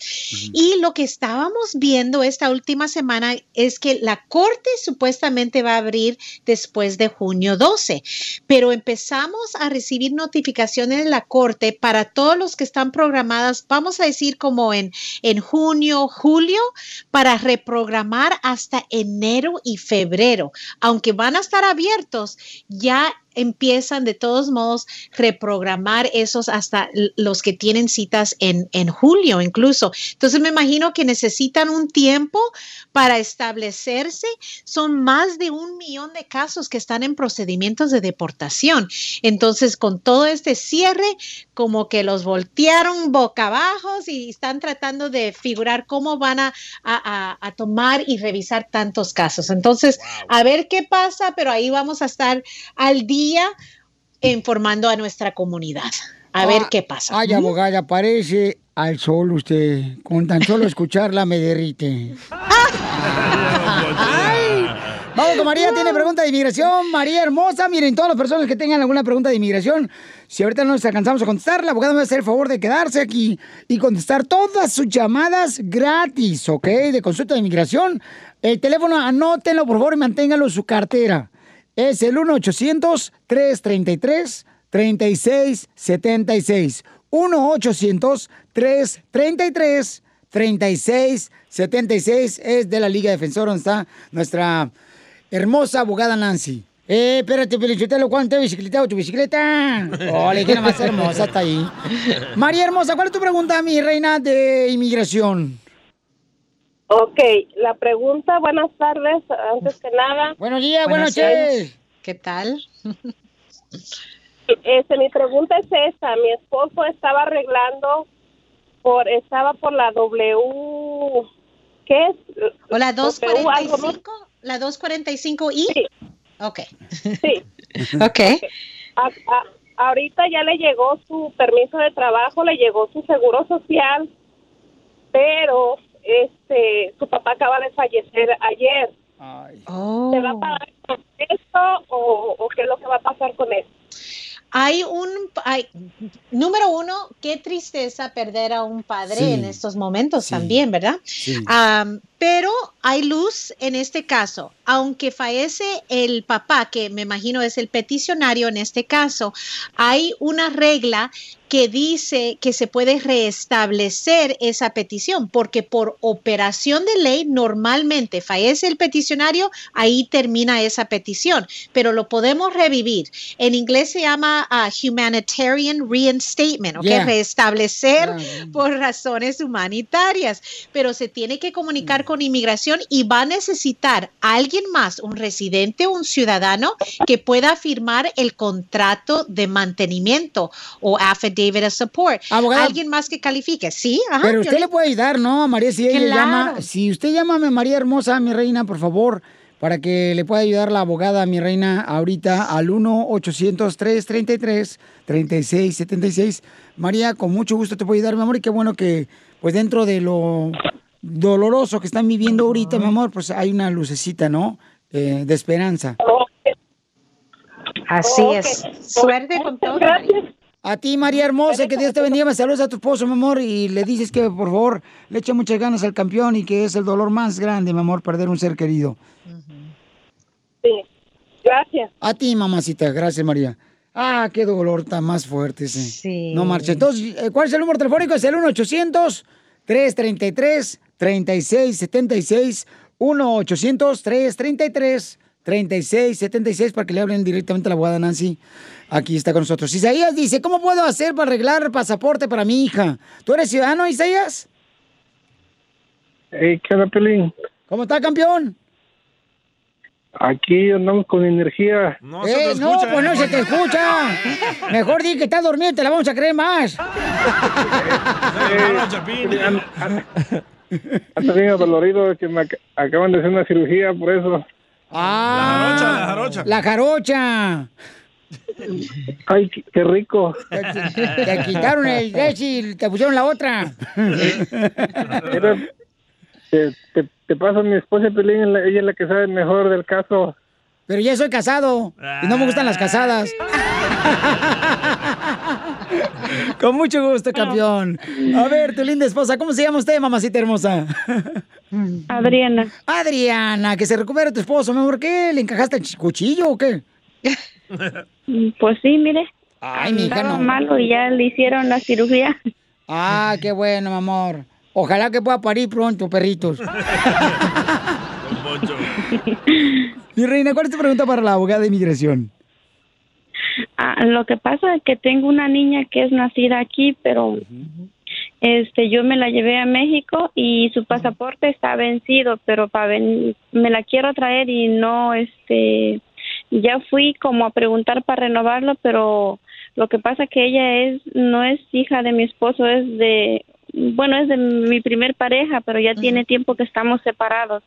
Y lo que estábamos viendo esta última semana es que la corte supuestamente va a abrir después de junio 12, pero empezamos a recibir notificaciones de la corte para todos los que están programadas, vamos a decir como en, en junio, julio, para reprogramar hasta enero y febrero. Aunque van a estar abiertos, ya empiezan de todos modos reprogramar esos hasta los que tienen citas en, en julio incluso. Entonces me imagino que necesitan un tiempo para establecerse. Son más de un millón de casos que están en procedimientos de deportación. Entonces con todo este cierre, como que los voltearon boca abajo y están tratando de figurar cómo van a, a- a- a tomar y revisar tantos casos. Entonces, a ver qué pasa, pero ahí vamos a estar al día informando a nuestra comunidad. A ver Ah, qué pasa. Ay, abogada, parece al sol usted. Con tan solo escucharla me derrite. Ay. Vamos con María, tiene pregunta de inmigración. María hermosa, miren, todas las personas que tengan alguna pregunta de inmigración, si ahorita no nos alcanzamos a contestar, la abogada me va a hacer el favor de quedarse aquí y contestar todas sus llamadas gratis, ¿ok? De consulta de inmigración. El teléfono, anótenlo, por favor, y manténgalo en su cartera. Es el 1-800-333-3676. 1-800-333-3676 es de la Liga Defensora, donde está nuestra hermosa abogada Nancy. Eh, espérate, Pelichotelo, ¿cuánto te bicicleta tu bicicleta? Ole, qué más hermosa está ahí. María Hermosa, ¿cuál es tu pregunta, mi reina de inmigración? Ok, la pregunta, buenas tardes, antes que nada. Buenos días, buenas noches. ¿Qué tal? Este, mi pregunta es esta, mi esposo estaba arreglando por, estaba por la W, ¿qué es? ¿O la W algo, ¿no? 245? ¿La 245I? Sí. Ok. Sí. ok. A- a- ahorita ya le llegó su permiso de trabajo, le llegó su seguro social, pero este su papá acaba de fallecer ayer. ¿Se va a pagar con esto o, o qué es lo que va a pasar con esto? Hay un, hay, número uno, qué tristeza perder a un padre Sí. en estos momentos también, ¿verdad? Am, Pero hay luz en este caso. Aunque fallece el papá, que me imagino es el peticionario en este caso, hay una regla que dice que se puede restablecer esa petición, porque por operación de ley normalmente fallece el peticionario, ahí termina esa petición, pero lo podemos revivir. En inglés se llama uh, humanitarian reinstatement, ¿ok? Yeah. Restablecer por razones humanitarias, pero se tiene que comunicar con inmigración y va a necesitar alguien más, un residente, un ciudadano, que pueda firmar el contrato de mantenimiento o affidavit of support. Abogada. Alguien más que califique, ¿sí? Ajá, Pero usted le puede ayudar, ¿no? María, si ella Claro. llama, si usted llámame María Hermosa, mi reina, por favor, para que le pueda ayudar la abogada, mi reina, ahorita al 1-800-333-3676. María, con mucho gusto te puedo ayudar, mi amor, y qué bueno que, pues dentro de lo doloroso que están viviendo ahorita, mi amor, pues hay una lucecita, ¿no? Eh, de esperanza. Así es. Suerte con todo. A ti, María Hermosa, que Dios te bendiga. Me saludas a tu esposo, mi amor, y le dices que, por favor, le eche muchas ganas al campeón y que es el dolor más grande, mi amor, perder un ser querido. Sí, gracias. A ti, mamacita. Gracias, María. Ah, qué dolor tan más fuerte ese. Sí. No marcha. Entonces, eh, ¿cuál es el número telefónico? Es el 1-800-333-3676. 1-800-333-3676 para que le hablen directamente a la abogada Nancy. Aquí está con nosotros. Isaías dice, ¿cómo puedo hacer para arreglar el pasaporte para mi hija? ¿Tú eres ciudadano, Isaías? Hey, ¿qué onda, Pelín? ¿Cómo está, campeón? Aquí andamos con energía. No, eh, no pues no se te escucha. Mejor di que estás dormido, te la vamos a creer más. Anda bien adolorido que me ac- acaban de hacer una cirugía por eso. Ah, La jarocha, La jarocha. Ay, qué, qué rico. Te, te quitaron el y te pusieron la otra. Te, te, te paso a mi esposa Pelín, la- ella es la que sabe mejor del caso. Pero ya soy casado y no me gustan las casadas. Con mucho gusto, campeón. A ver, tu linda esposa, ¿cómo se llama usted, mamacita hermosa? Adriana. Adriana, que se recupere tu esposo, mi amor. ¿Qué? ¿Le encajaste el ch- cuchillo o qué? Pues sí, mire. Ay, mi hija, Estaba no. malo y ya le hicieron la cirugía. Ah, qué bueno, mi amor. Ojalá que pueda parir pronto, perritos. Mi reina, ¿cuál es tu pregunta para la abogada de inmigración? Ah, lo que pasa es que tengo una niña que es nacida aquí, pero este yo me la llevé a México y su pasaporte está vencido, pero para ven- me la quiero traer y no este ya fui como a preguntar para renovarlo, pero lo que pasa que ella es no es hija de mi esposo, es de bueno, es de mi primer pareja, pero ya tiene tiempo que estamos separados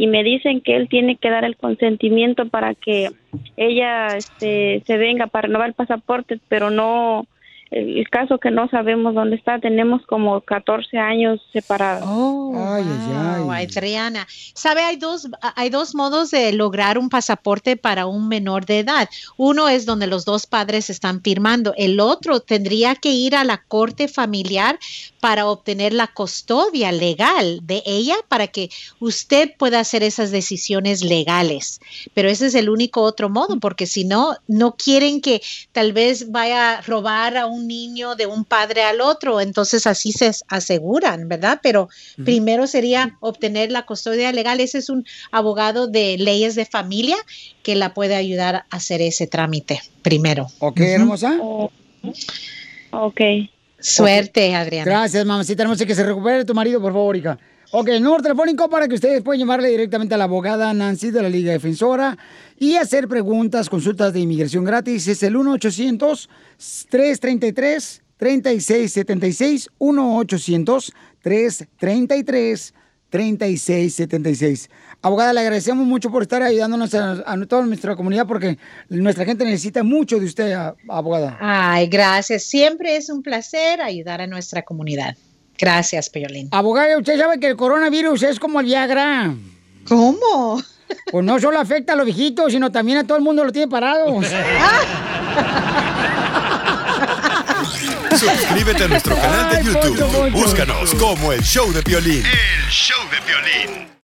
y me dicen que él tiene que dar el consentimiento para que ella este, se venga para renovar el pasaporte, pero no, el, el caso que no sabemos dónde está, tenemos como 14 años separados. Oh, wow, Adriana. Sabe, hay dos, hay dos modos de lograr un pasaporte para un menor de edad. Uno es donde los dos padres están firmando. El otro tendría que ir a la corte familiar para obtener la custodia legal de ella para que usted pueda hacer esas decisiones legales. Pero ese es el único otro modo, porque si no, no quieren que tal vez vaya a robar a un niño de un padre al otro, entonces así se aseguran, ¿verdad? Pero primero sería obtener la custodia legal. Ese es un abogado de leyes de familia que la puede ayudar a hacer ese trámite primero. Ok, hermosa. Ok. Suerte, Adriana. Gracias, mamacita hermosa. Que se recupere tu marido, por favor, hija. Ok, el número telefónico para que ustedes puedan llamarle directamente a la abogada Nancy de la Liga Defensora y hacer preguntas, consultas de inmigración gratis. Es el 1-800-333-3676. 1-800-333-3676. Abogada, le agradecemos mucho por estar ayudándonos a, a toda nuestra comunidad porque nuestra gente necesita mucho de usted, abogada. Ay, gracias. Siempre es un placer ayudar a nuestra comunidad. Gracias, Piolín. Abogada, usted sabe que el coronavirus es como el Viagra. ¿Cómo? Pues no solo afecta a los viejitos, sino también a todo el mundo lo tiene parados. Suscríbete a nuestro canal de YouTube. Búscanos como El Show de Violín. El show de violín.